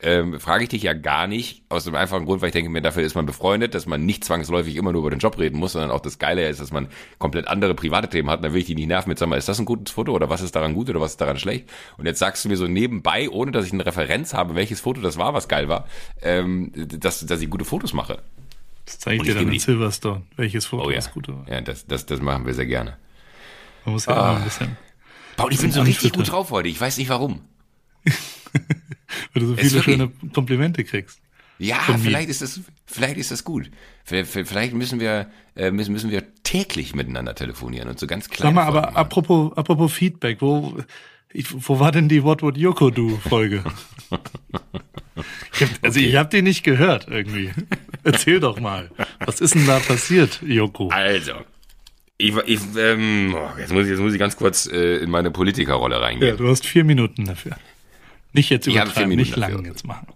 Ähm, frage ich dich ja gar nicht, aus dem einfachen Grund, weil ich denke mir, dafür ist man befreundet, dass man nicht zwangsläufig immer nur über den Job reden muss, sondern auch das Geile ist, dass man komplett andere private Themen hat. Da will ich dich nicht nerven mit, sag mal, ist das ein gutes Foto oder was ist daran gut oder was ist daran schlecht? Und jetzt sagst du mir so nebenbei, ohne dass ich eine Referenz habe, welches Foto das war, was geil war, ähm, dass, dass ich gute Fotos mache. Das zeige ich Und dir dann in die- Silverstone, welches Foto Oh ja. das gute war. Ja, das, das, das machen wir sehr gerne. Man muss ja Ah. ein bisschen, Paul, ich bin so richtig gut drauf heute. Ich weiß nicht warum. weil du so viele schöne Komplimente kriegst. Ja, vielleicht ist das, vielleicht ist das gut. Vielleicht, müssen wir, äh, müssen, müssen wir täglich miteinander telefonieren und so ganz kleine Sag mal, Folgen aber machen. apropos, apropos Feedback, wo, ich, wo war denn die What Would Yoko Do Folge? ich hab, also ich habe die nicht gehört irgendwie. Erzähl doch mal, was ist denn da passiert, Yoko? Also, ich, ich ähm, oh, jetzt muss ich, jetzt muss ich ganz kurz äh, in meine Politikerrolle Ja, reingehen. du hast vier Minuten dafür. Nicht jetzt übertreiben, nicht lang dafür. jetzt machen.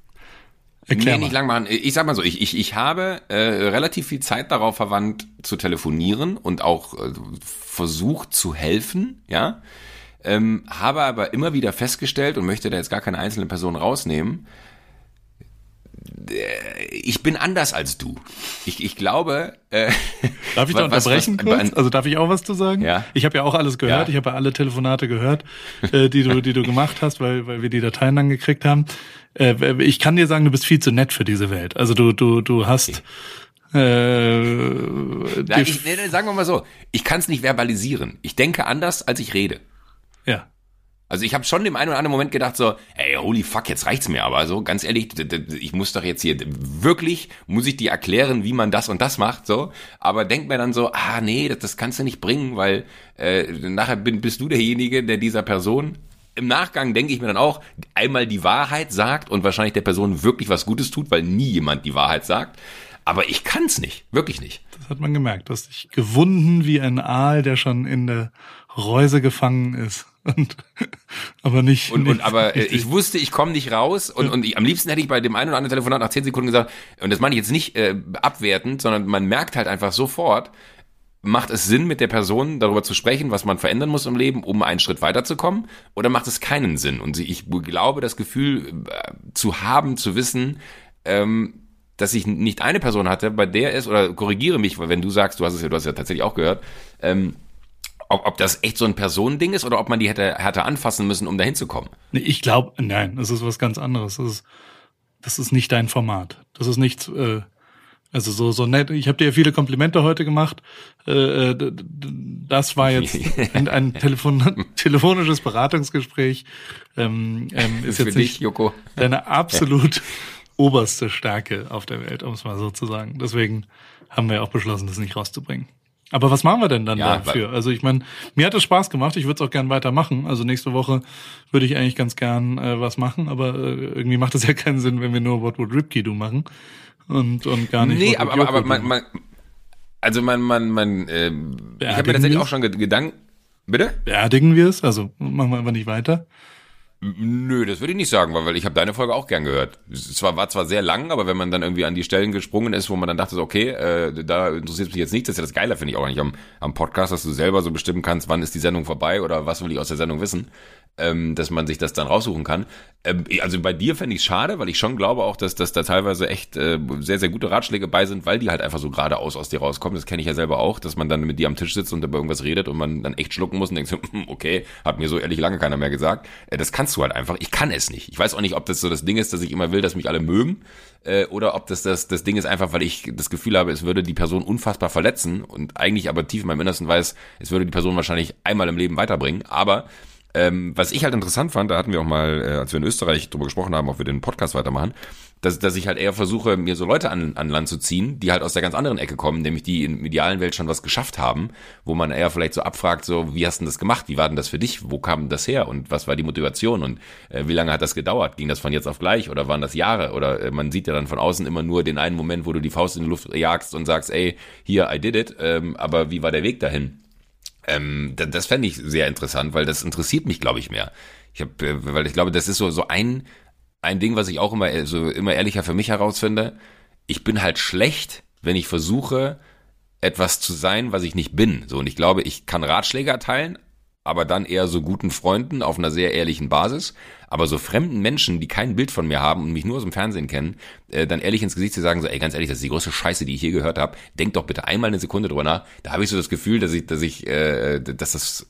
nee, Erklär nicht mal. lang machen. Ich sag mal so, ich, ich, ich habe äh, relativ viel Zeit darauf verwandt zu telefonieren und auch äh, versucht zu helfen, ja. Ähm, habe aber immer wieder festgestellt und möchte da jetzt gar keine einzelne Person rausnehmen. Äh, Ich bin anders als du. Ich, ich glaube. Äh, Darf ich da was- unterbrechen was- kurz? Also darf ich auch was zu sagen? Ja. Ich habe ja auch alles gehört. Ja. Ich habe ja alle Telefonate gehört, äh, die du, die du gemacht hast, weil, weil wir die Dateien dann gekriegt haben. Äh, ich kann dir sagen, du bist viel zu nett für diese Welt. Also du, du, du hast. Äh, Nein, dir- ich, nee, nee, sagen wir mal so, ich kann es nicht verbalisieren. Ich denke anders, als ich rede. ja. Also ich habe schon im einen oder anderen Moment gedacht so, ey, holy fuck, jetzt reicht's mir. Aber so ganz ehrlich, ich muss doch jetzt hier wirklich, muss ich dir erklären, wie man das und das macht, so. Aber denk mir dann so, ah nee, das, das kannst du nicht bringen, weil äh, nachher bin, bist du derjenige, der dieser Person im Nachgang denke ich mir dann auch, einmal die Wahrheit sagt und wahrscheinlich der Person wirklich was Gutes tut, weil nie jemand die Wahrheit sagt. Aber ich kann's nicht, wirklich nicht. Das hat man gemerkt. Du hast dich gewunden wie ein Aal, der schon in der Reuse gefangen ist. Und, aber nicht. Und, nicht und aber äh, richtig. ich wusste, ich komme nicht raus und, und ich, am liebsten hätte ich bei dem einen oder anderen Telefonat nach zehn Sekunden gesagt, und das meine ich jetzt nicht äh, abwertend, sondern man merkt halt einfach sofort, macht es Sinn, mit der Person darüber zu sprechen, was man verändern muss im Leben, um einen Schritt weiterzukommen, oder macht es keinen Sinn? Und ich glaube, das Gefühl äh, zu haben, zu wissen, ähm, dass ich nicht eine Person hatte, bei der es, oder korrigiere mich, weil wenn du sagst, du hast es ja, du hast es ja tatsächlich auch gehört, ähm, ob, ob das echt so ein Personending ist oder ob man die hätte, hätte anfassen müssen, um dahin zu kommen. Nee, ich glaube, nein, das ist was ganz anderes. Das ist, das ist nicht dein Format. Das ist nicht, äh, also so so nett. Ich habe dir ja viele Komplimente heute gemacht. Äh, äh, das war jetzt ein, ein Telefon telefonisches Beratungsgespräch. Ähm, ähm, ist Für jetzt dich, nicht Joko. deine absolut oberste Stärke auf der Welt, um es mal so zu sagen. Deswegen haben wir auch beschlossen, das nicht rauszubringen. Aber was machen wir denn dann Ja, dafür? Also ich meine, mir hat es Spaß gemacht. Ich würde es auch gern weitermachen. Also nächste Woche würde ich eigentlich ganz gern äh, was machen, aber äh, irgendwie macht es ja keinen Sinn, wenn wir nur What Would Ripkey Do machen und und gar nicht. Nee, What aber, Would aber, aber man, man, also man, man, man, äh, ich habe mir tatsächlich auch schon Ge- Gedanken, bitte? Beerdigen wir es? Also machen wir einfach nicht weiter. Nö, das würde ich nicht sagen, weil, ich habe deine Folge auch gern gehört. Es war, war zwar sehr lang, aber wenn man dann irgendwie an die Stellen gesprungen ist, wo man dann dachte, okay, äh, da interessiert mich jetzt nicht, das ist ja das Geile, finde ich auch nicht am, am Podcast, dass du selber so bestimmen kannst, wann ist die Sendung vorbei oder was will ich aus der Sendung wissen. Ähm, dass man sich das dann raussuchen kann. Ähm, also bei dir fände ich es schade, weil ich schon glaube auch, dass, dass da teilweise echt äh, sehr, sehr gute Ratschläge bei sind, weil die halt einfach so geradeaus aus dir rauskommen. Das kenne ich ja selber auch, dass man dann mit dir am Tisch sitzt und über irgendwas redet und man dann echt schlucken muss und denkt so, okay, hat mir so ehrlich lange keiner mehr gesagt. Äh, das kannst du halt einfach. Ich kann es nicht. Ich weiß auch nicht, ob das so das Ding ist, dass ich immer will, dass mich alle mögen äh, oder ob das, das das Ding ist einfach, weil ich das Gefühl habe, es würde die Person unfassbar verletzen und eigentlich aber tief in meinem Innersten weiß, es würde die Person wahrscheinlich einmal im Leben weiterbringen. Aber ähm, was ich halt interessant fand, da hatten wir auch mal, äh, als wir in Österreich drüber gesprochen haben, ob wir den Podcast weitermachen, dass, dass ich halt eher versuche, mir so Leute an, an Land zu ziehen, die halt aus der ganz anderen Ecke kommen, nämlich die in medialen Welt schon was geschafft haben, wo man eher vielleicht so abfragt, so, wie hast du das gemacht? Wie war denn das für dich? Wo kam das her? Und was war die Motivation? Und äh, wie lange hat das gedauert? Ging das von jetzt auf gleich oder waren das Jahre? Oder äh, man sieht ja dann von außen immer nur den einen Moment, wo du die Faust in die Luft jagst und sagst, ey, hier, I did it, ähm, aber wie war der Weg dahin? Ähm, das fände ich sehr interessant, weil das interessiert mich, glaube ich, mehr. Ich hab, äh, weil ich glaube, das ist so so ein ein Ding, was ich auch immer äh, so immer ehrlicher für mich herausfinde. Ich bin halt schlecht, wenn ich versuche etwas zu sein, was ich nicht bin. So und ich glaube, ich kann Ratschläge erteilen, aber dann eher so guten Freunden auf einer sehr ehrlichen Basis. Aber so fremden Menschen, die kein Bild von mir haben und mich nur aus dem Fernsehen kennen, äh, dann ehrlich ins Gesicht zu sagen, so, ey, ganz ehrlich, das ist die größte Scheiße, die ich hier gehört habe. Denk doch bitte einmal eine Sekunde drüber nach. Da habe ich so das Gefühl, dass ich, dass ich, äh, dass das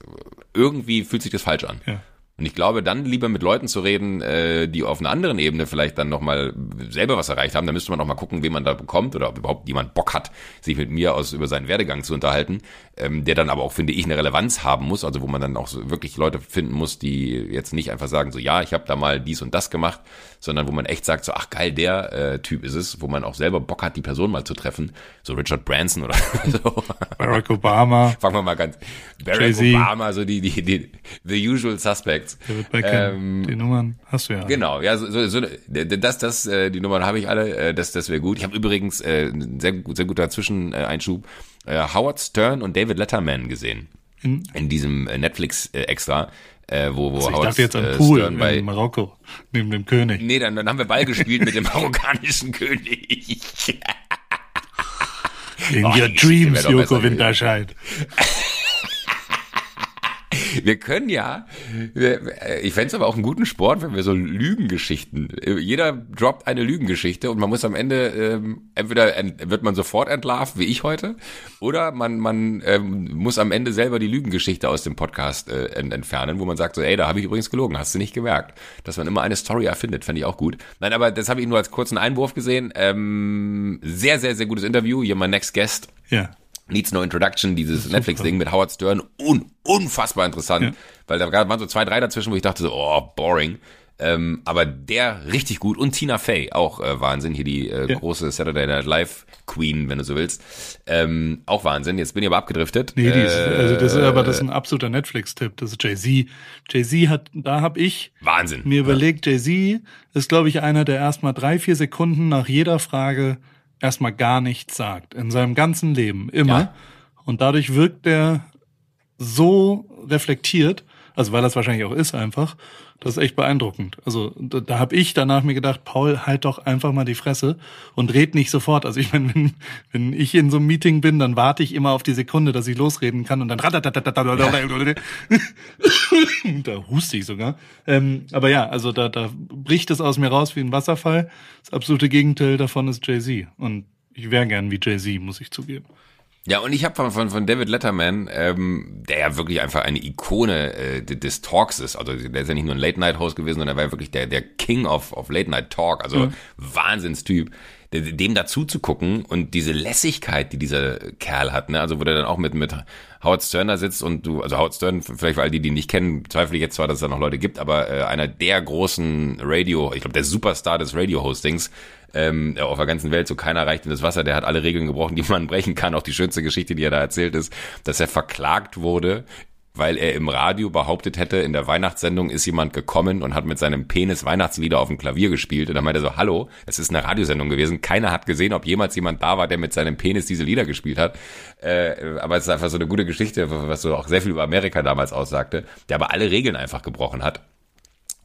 irgendwie fühlt sich das falsch an. Ja. Und ich glaube, dann lieber mit Leuten zu reden, äh, die auf einer anderen Ebene vielleicht dann nochmal selber was erreicht haben. Da müsste man nochmal gucken, wen man da bekommt oder ob überhaupt jemand Bock hat, sich mit mir aus über seinen Werdegang zu unterhalten, ähm, der dann aber auch, finde ich, eine Relevanz haben muss. Also wo man dann auch wirklich Leute finden muss, die jetzt nicht einfach sagen, so ja, ich habe da mal dies und das gemacht, sondern wo man echt sagt, so ach geil, der äh, Typ ist es, wo man auch selber Bock hat, die Person mal zu treffen. So Richard Branson oder so. Barack Obama. Fangen wir mal ganz. Barack Obama, so die, die, die, the usual suspects. David Beckham, ähm, die Nummern hast du ja. Genau, ja, so, so, so das, das, äh, die Nummern habe ich alle, äh, das, das wäre gut. Ich habe übrigens äh, sehr, sehr guter Zwischeneinschub äh, Howard Stern und David Letterman gesehen. In, in diesem äh, Netflix-Extra. Äh, wo, wo also ich Howard, dachte jetzt an Pool Stern bei, in Marokko, neben dem König. Nee, dann, dann haben wir Ball gespielt mit dem marokkanischen König. In oh, your dreams, Joko Winterscheid wir können ja, ich fände es aber auch einen guten Sport, wenn wir so Lügengeschichten, jeder droppt eine Lügengeschichte und man muss am Ende, ähm, entweder wird man sofort entlarvt, wie ich heute, oder man, man ähm, muss am Ende selber die Lügengeschichte aus dem Podcast äh, entfernen, wo man sagt so, ey, da habe ich übrigens gelogen, hast du nicht gemerkt. Dass man immer eine Story erfindet, fände ich auch gut. Nein, aber das habe ich nur als kurzen Einwurf gesehen. Ähm, sehr, sehr, sehr gutes Interview. You're my next guest. Ja. Needs No Introduction, dieses Netflix-Ding mit Howard Stern, un unfassbar interessant, ja. weil da waren so zwei, drei dazwischen, wo ich dachte so, oh, boring. Ähm, aber der richtig gut. Und Tina Fey auch äh, Wahnsinn. Hier die äh, ja. große Saturday Night Live Queen wenn du so willst. Ähm, auch Wahnsinn. Jetzt bin ich aber abgedriftet. Nee die ist, also das ist aber das ist ein absoluter Netflix Tipp das ist Jay Z Jay Z hat da habe ich Wahnsinn. mir überlegt Jay Z ist glaube ich einer der erstmal drei vier Sekunden nach jeder Frage erstmal gar nichts sagt in seinem ganzen Leben immer ja. und dadurch wirkt er so reflektiert, also weil das wahrscheinlich auch ist einfach, das ist echt beeindruckend. Also da, da habe ich danach mir gedacht, Paul, halt doch einfach mal die Fresse und red nicht sofort. Also ich meine, wenn, wenn ich in so einem Meeting bin, dann warte ich immer auf die Sekunde, dass ich losreden kann und dann da huste ich sogar. Ähm, aber ja, also da, da bricht es aus mir raus wie ein Wasserfall. Das absolute Gegenteil davon ist Jay-Z. Und ich wäre gern wie Jay-Z, muss ich zugeben. Ja, und ich habe von, von, von David Letterman, ähm, der ja wirklich einfach eine Ikone äh, des Talks ist. Also der ist ja nicht nur ein Late-Night-Host gewesen, sondern er war ja wirklich der, der King of, of Late-Night-Talk. Also mhm. Wahnsinnstyp. Dem dazu zu gucken und diese Lässigkeit, die dieser Kerl hat, ne? Also wo der dann auch mit, mit Howard Stern da sitzt und du, also Howard Stern, vielleicht für all die, die ihn nicht kennen, zweifle ich jetzt zwar, dass es da noch Leute gibt, aber äh, einer der großen Radio, ich glaube der Superstar des Radio-Hostings, ähm, auf der ganzen Welt, so keiner reicht in das Wasser, der hat alle Regeln gebrochen, die man brechen kann. Auch die schönste Geschichte, die er da erzählt ist, dass er verklagt wurde weil er im Radio behauptet hätte, in der Weihnachtssendung ist jemand gekommen und hat mit seinem Penis Weihnachtslieder auf dem Klavier gespielt. Und dann meinte er so, hallo, es ist eine Radiosendung gewesen. Keiner hat gesehen, ob jemals jemand da war, der mit seinem Penis diese Lieder gespielt hat. Äh, aber es ist einfach so eine gute Geschichte, was so auch sehr viel über Amerika damals aussagte, der aber alle Regeln einfach gebrochen hat.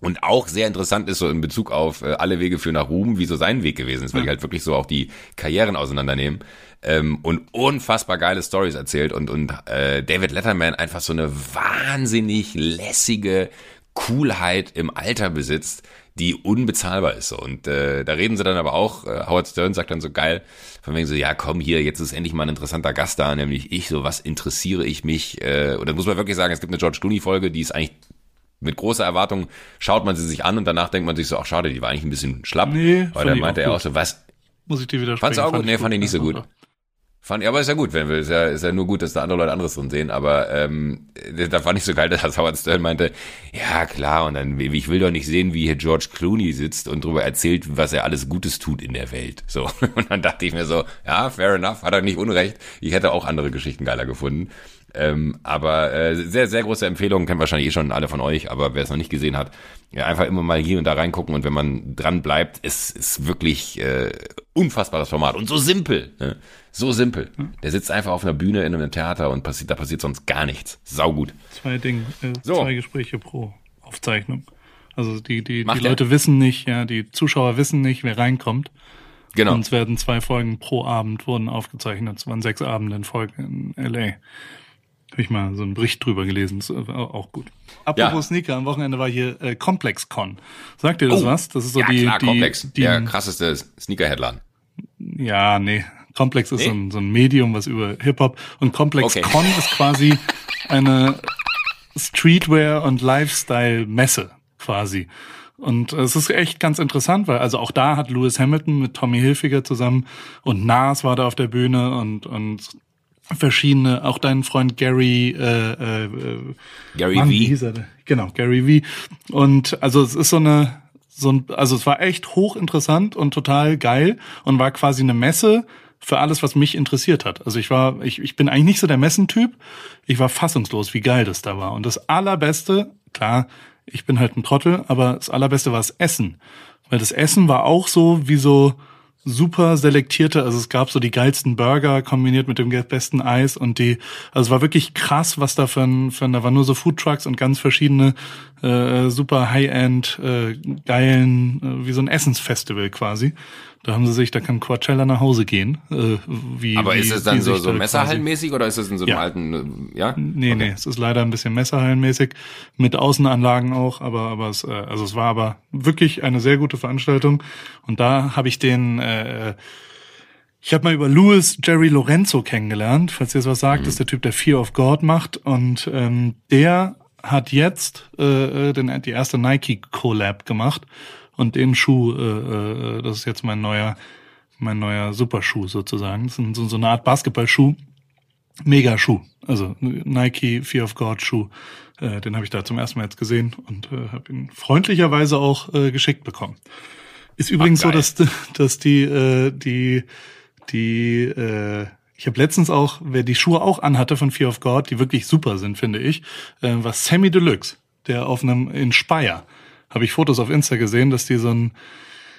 Und auch sehr interessant ist so in Bezug auf äh, alle Wege für nach Ruhm, wie so sein Weg gewesen ist, weil die halt wirklich so auch die Karrieren auseinandernehmen ähm, und unfassbar geile Stories erzählt und und äh, David Letterman einfach so eine wahnsinnig lässige Coolheit im Alter besitzt, die unbezahlbar ist. So. Und äh, da reden sie dann aber auch, äh, Howard Stern sagt dann so geil, von wegen so, ja komm hier, jetzt ist endlich mal ein interessanter Gast da, nämlich ich, so was interessiere ich mich. Äh, und dann muss man wirklich sagen, es gibt eine George Clooney-Folge, die ist eigentlich mit großer Erwartung, schaut man sie sich an und danach denkt man sich so, ach schade, die war eigentlich ein bisschen schlapp. Nee, Weil dann meinte er auch so, was? Muss ich dir wieder Fandst du auch gut? Nee, fand ich nicht so gut. Fand, ja, aber ist ja gut, wenn wir, ist ja, ist ja nur gut, dass da andere Leute anderes drin sehen, aber ähm, da fand ich so geil, dass Howard Stern meinte, ja klar, und dann, ich will doch nicht sehen, wie hier George Clooney sitzt und darüber erzählt, was er alles Gutes tut in der Welt. So. Und dann dachte ich mir so, ja, fair enough, hat er nicht Unrecht. Ich hätte auch andere Geschichten geiler gefunden. Ähm, aber äh, sehr, sehr große Empfehlung, kennen wahrscheinlich eh schon alle von euch, aber wer es noch nicht gesehen hat, ja, einfach immer mal hier und da reingucken und wenn man dran bleibt, ist, ist wirklich äh, unfassbares Format und so simpel. Ne? So simpel. Der sitzt einfach auf einer Bühne in einem Theater und passiert, da passiert sonst gar nichts. Saugut. Zwei Dinge, äh, so. zwei Gespräche pro Aufzeichnung. Also die, die, die Leute wissen nicht, ja, die Zuschauer wissen nicht, wer reinkommt. Genau. Und es werden zwei Folgen pro Abend wurden aufgezeichnet. Es waren sechs Abende in Folge in LA. Habe ich mal so einen Bericht drüber gelesen, ist auch gut. Apropos ja. Sneaker, am Wochenende war hier äh, ComplexCon. Sagt ihr das oh. was? Das ist so ja, die, klar, die, Complex, die, der krasseste Sneaker-Headline. Ja, nee. Complex ist nee? so, ein, so ein Medium, was über Hip-Hop und ComplexCon okay. ist quasi eine Streetwear- und Lifestyle-Messe quasi. Und es ist echt ganz interessant, weil also auch da hat Lewis Hamilton mit Tommy Hilfiger zusammen und Nas war da auf der Bühne und und verschiedene, auch dein Freund Gary, äh, äh, Gary Mann, V. Genau, Gary V. Und also es ist so eine, so ein, also es war echt hochinteressant und total geil und war quasi eine Messe für alles, was mich interessiert hat. Also ich war, ich, ich bin eigentlich nicht so der Messentyp. Ich war fassungslos, wie geil das da war. Und das allerbeste, klar, ich bin halt ein Trottel, aber das allerbeste war das Essen. Weil das Essen war auch so wie so, super selektierte, also es gab so die geilsten Burger kombiniert mit dem besten Eis und die, also es war wirklich krass, was da für ein, für ein da waren nur so Food Trucks und ganz verschiedene äh, super High-End äh, geilen, äh, wie so ein Essensfestival quasi. Da haben sie sich, da kann Coachella nach Hause gehen. Äh, wie, Aber wie, ist es dann so, so Messerhallenmäßig oder ist es in so einem ja. alten, äh, ja? Nee, okay. nee, es ist leider ein bisschen Messerhallenmäßig, mit Außenanlagen auch, aber, aber es, äh, also es war aber wirklich eine sehr gute Veranstaltung. Und da habe ich den, äh, ich habe mal über Louis Jerry Lorenzo kennengelernt, falls ihr das was sagt, mhm. ist der Typ, der Fear of God macht. Und ähm, der hat jetzt äh, äh den, die erste Nike Collab gemacht und den Schuh, äh, äh, das ist jetzt mein neuer, mein neuer Superschuh sozusagen. Das ist so, so eine Art Basketballschuh. Mega Schuh. Also Nike Fear of God Schuh. Äh, den habe ich da zum ersten Mal jetzt gesehen und äh, habe ihn freundlicherweise auch äh, geschickt bekommen. Ist übrigens Ach, so, dass, dass die, äh, die, die, äh, ich habe letztens auch, wer die Schuhe auch anhatte von Fear of God, die wirklich super sind, finde ich, äh, war Sammy Deluxe, der auf einem in Speyer habe ich Fotos auf Insta gesehen, dass die so ein,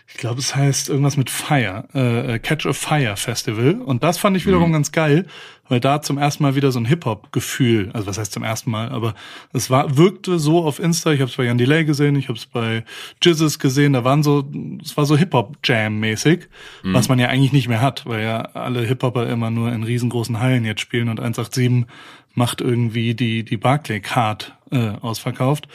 ich glaube, es heißt irgendwas mit Fire, äh, Catch a Fire Festival. Und das fand ich wiederum mhm. ganz geil, weil da zum ersten Mal wieder so ein Hip-Hop-Gefühl, also was heißt zum ersten Mal, aber es war, wirkte so auf Insta, ich habe es bei Jan Delay gesehen, ich habe es bei Jizzes gesehen, da waren so, es war so Hip-Hop-Jam-mäßig, mhm. was man ja eigentlich nicht mehr hat, weil ja alle Hip-Hopper immer nur in riesengroßen Hallen jetzt spielen und 187 macht irgendwie die, die Barclay Card äh, ausverkauft.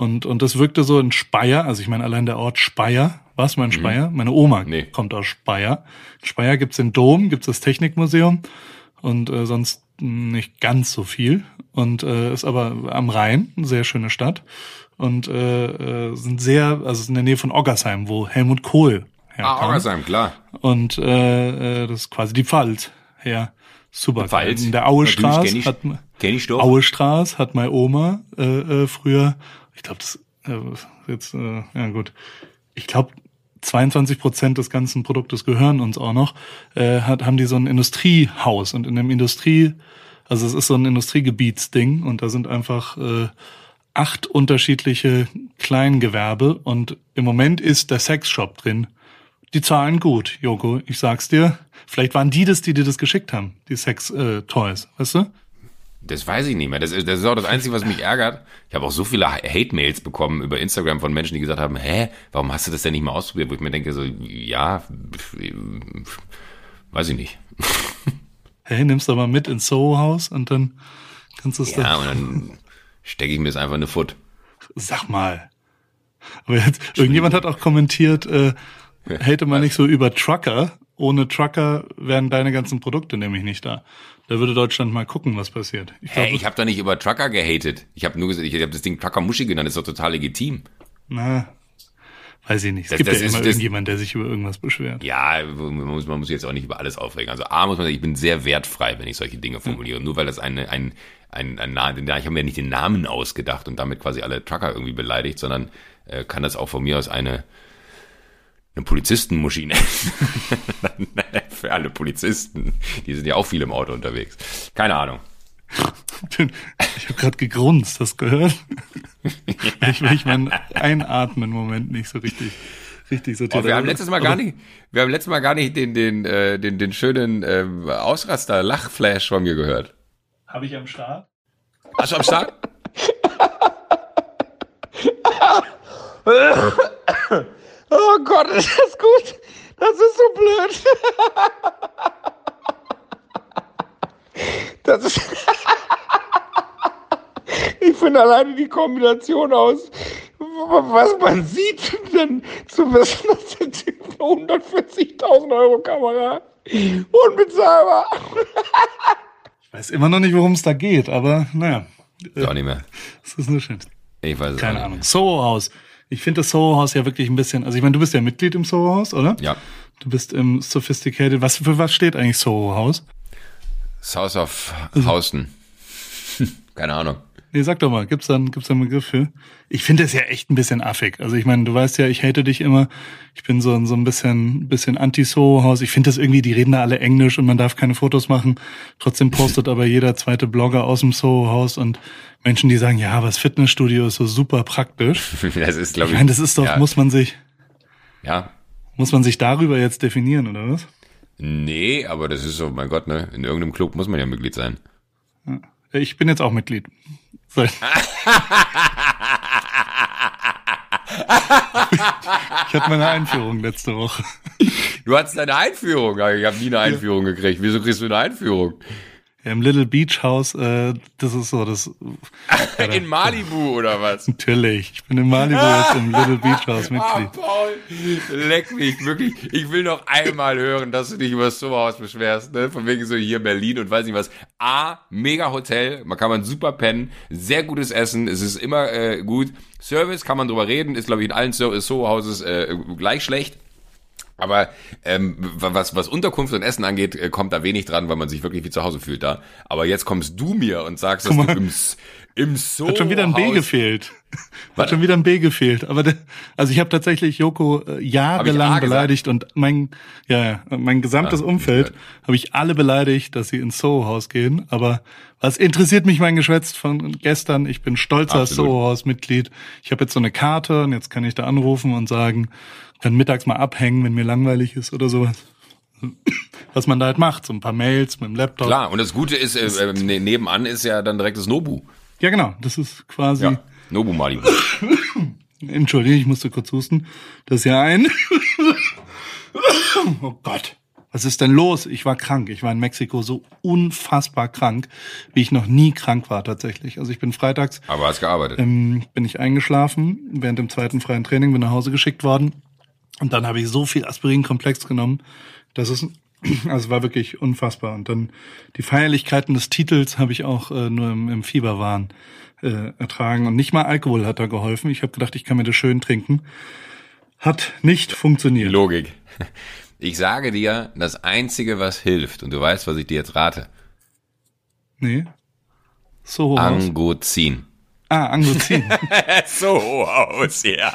Und, und das wirkte so in Speyer, also ich meine allein der Ort Speyer, was mein mhm. Speyer? Mhm. Meine Oma nee. kommt aus Speyer. In Speyer gibt's den Dom, gibt's das Technikmuseum und äh, sonst nicht ganz so viel. Und äh, ist aber am Rhein, eine sehr schöne Stadt. Und äh, äh, sind sehr, also in der Nähe von Oggersheim, wo Helmut Kohl herkam. Ah, Oggersheim, klar. Und äh, äh, das ist quasi die Pfalz her. Super. Pfalz. In der Auestraße kenn ich, hat kenn ich doch. Auestraße hat meine Oma äh, äh, früher ich glaube, das äh, jetzt, äh, ja gut, ich glaube, 22 Prozent des ganzen Produktes gehören uns auch noch, äh, hat, haben die so ein Industriehaus und in dem Industrie, also es ist so ein Industriegebietsding und da sind einfach äh, acht unterschiedliche Kleingewerbe und im Moment ist der Sexshop drin. Die zahlen gut, Joko, ich sag's dir. Vielleicht waren die das, die dir das geschickt haben, die Sex-Toys, äh, weißt du? Das weiß ich nicht mehr. Das ist, das ist auch das Einzige, was mich ärgert. Ich habe auch so viele Hate-Mails bekommen über Instagram von Menschen, die gesagt haben, hä, warum hast du das denn nicht mal ausprobiert? Wo ich mir denke, so, ja, weiß ich nicht. Hey, nimmst du mal mit ins Soho-Haus und dann kannst du es Ja, und dann stecke ich mir das einfach in eine Foot. sag mal. Aber jetzt, irgendjemand hat auch kommentiert, äh, hätte man nicht so über Trucker. Ohne Trucker wären deine ganzen Produkte nämlich nicht da. Da würde Deutschland mal gucken, was passiert. Ich, glaub, hey, ich habe doch nicht über Trucker gehatet. Ich habe nur gesagt, ich habe das Ding Trucker Muschi genannt, das ist doch total legitim. Na, weiß ich nicht. Es das, gibt das ja ist, immer irgendjemand, der sich über irgendwas beschwert. Ja, man muss, man muss jetzt auch nicht über alles aufregen. Also A muss man sagen, ich bin sehr wertfrei, wenn ich solche Dinge formuliere. Hm. Nur weil das eine, ein, ein, ein, ein, ich habe mir nicht den Namen ausgedacht und damit quasi alle Trucker irgendwie beleidigt, sondern äh, kann das auch von mir aus eine eine Polizistenmuschi nennen. Für alle Polizisten. Die sind ja auch viel im Auto unterwegs. Keine Ahnung. Ich habe gerade gegrunzt, hast du gehört? ich will ich meinen Einatmen-Moment nicht so richtig richtig sortiert. Oh, wir haben letztes Mal gar nicht, wir haben letztes Mal gar nicht den den äh, den den schönen äh, Ausraster Lachflash von mir gehört. Habe ich am Start? Hast du am Start? oh Gott, ist das gut? Das ist so blöd. Das ist. Ich finde alleine die Kombination aus, was man sieht, dann zu wissen, dass der Typ eine 140.000 Euro Kamera. Unbezahlbar. Ich weiß immer noch nicht, worum es da geht, aber naja. Ist auch nicht mehr. Das ist nur schön. Ich weiß es Keine Ahnung. Soho-Haus. Ich finde das Soho-Haus ja wirklich ein bisschen, also ich meine, du bist ja Mitglied im Soho-Haus, oder? Ja. Du bist im Sophisticated. Was, für was steht eigentlich Soho-Haus? South of Houston. Keine Ahnung. Nee, sag doch mal, gibt's da, gibt's da einen Begriff für? Ich finde das ja echt ein bisschen affig. Also ich meine, du weißt ja, ich hate dich immer. Ich bin so, so ein bisschen, bisschen anti-Soho-Haus. Ich finde das irgendwie, die reden da alle Englisch und man darf keine Fotos machen. Trotzdem postet aber jeder zweite Blogger aus dem Soho-Haus und Menschen, die sagen, ja, aber das Fitnessstudio ist so super praktisch. das ist, glaube ich. Ich meine, das ist doch, ja. muss man sich, ja. Muss man sich darüber jetzt definieren, oder was? Nee, aber das ist so, mein Gott, ne? In irgendeinem Club muss man ja Mitglied sein. Ich bin jetzt auch Mitglied. Ich hatte meine Einführung letzte Woche. Du hattest eine Einführung? Ich habe nie eine Einführung ja. gekriegt. Wieso kriegst du eine Einführung? Ja, Im Little Beach House, äh, das ist so das. Äh, in Malibu oder was? Natürlich. Ich bin in Malibu jetzt im Little Beach House Mitglied. Ah, Paul, leck mich, wirklich. Ich will noch einmal hören, dass du dich über das Sommerhaus beschwerst, ne? Von wegen so hier Berlin und weiß nicht was. A, mega Hotel, man kann man super pennen, sehr gutes Essen, es ist immer äh, gut. Service kann man drüber reden, ist glaube ich in allen Soho-Houses äh, gleich schlecht. Aber ähm, was, was Unterkunft und Essen angeht, äh, kommt da wenig dran, weil man sich wirklich wie zu Hause fühlt da. Aber jetzt kommst du mir und sagst, dass du im, im so Hat schon wieder ein B gefehlt. Hat schon wieder ein B gefehlt. Aber der, also ich habe tatsächlich Joko äh, jahrelang beleidigt und mein ja mein gesamtes ja, Umfeld habe ich alle beleidigt, dass sie ins Soho-Haus gehen. Aber was interessiert mich mein Geschwätz von gestern? Ich bin stolzer Soho-Haus-Mitglied. Ich habe jetzt so eine Karte und jetzt kann ich da anrufen und sagen, kann mittags mal abhängen, wenn mir langweilig ist oder sowas. Was man da halt macht, so ein paar Mails mit dem Laptop. Klar, und das Gute ist, äh, äh, ne, nebenan ist ja dann direkt das Nobu. Ja, genau, das ist quasi. Ja, Nobu Malibu. Entschuldige, ich musste kurz husten. Das ist ja ein. oh Gott. Was ist denn los? Ich war krank. Ich war in Mexiko so unfassbar krank, wie ich noch nie krank war tatsächlich. Also ich bin freitags. Aber hast gearbeitet. Ähm, bin ich eingeschlafen während dem zweiten freien Training, bin nach Hause geschickt worden. Und dann habe ich so viel Aspirinkomplex genommen, dass es also war wirklich unfassbar. Und dann die Feierlichkeiten des Titels habe ich auch äh, nur im, im Fieberwahn äh, ertragen. Und nicht mal Alkohol hat da geholfen. Ich habe gedacht, ich kann mir das schön trinken. Hat nicht funktioniert. Logik. Ich sage dir, das Einzige, was hilft, und du weißt, was ich dir jetzt rate. Nee. So Angozin. Ah, Angozin. so aus, ja.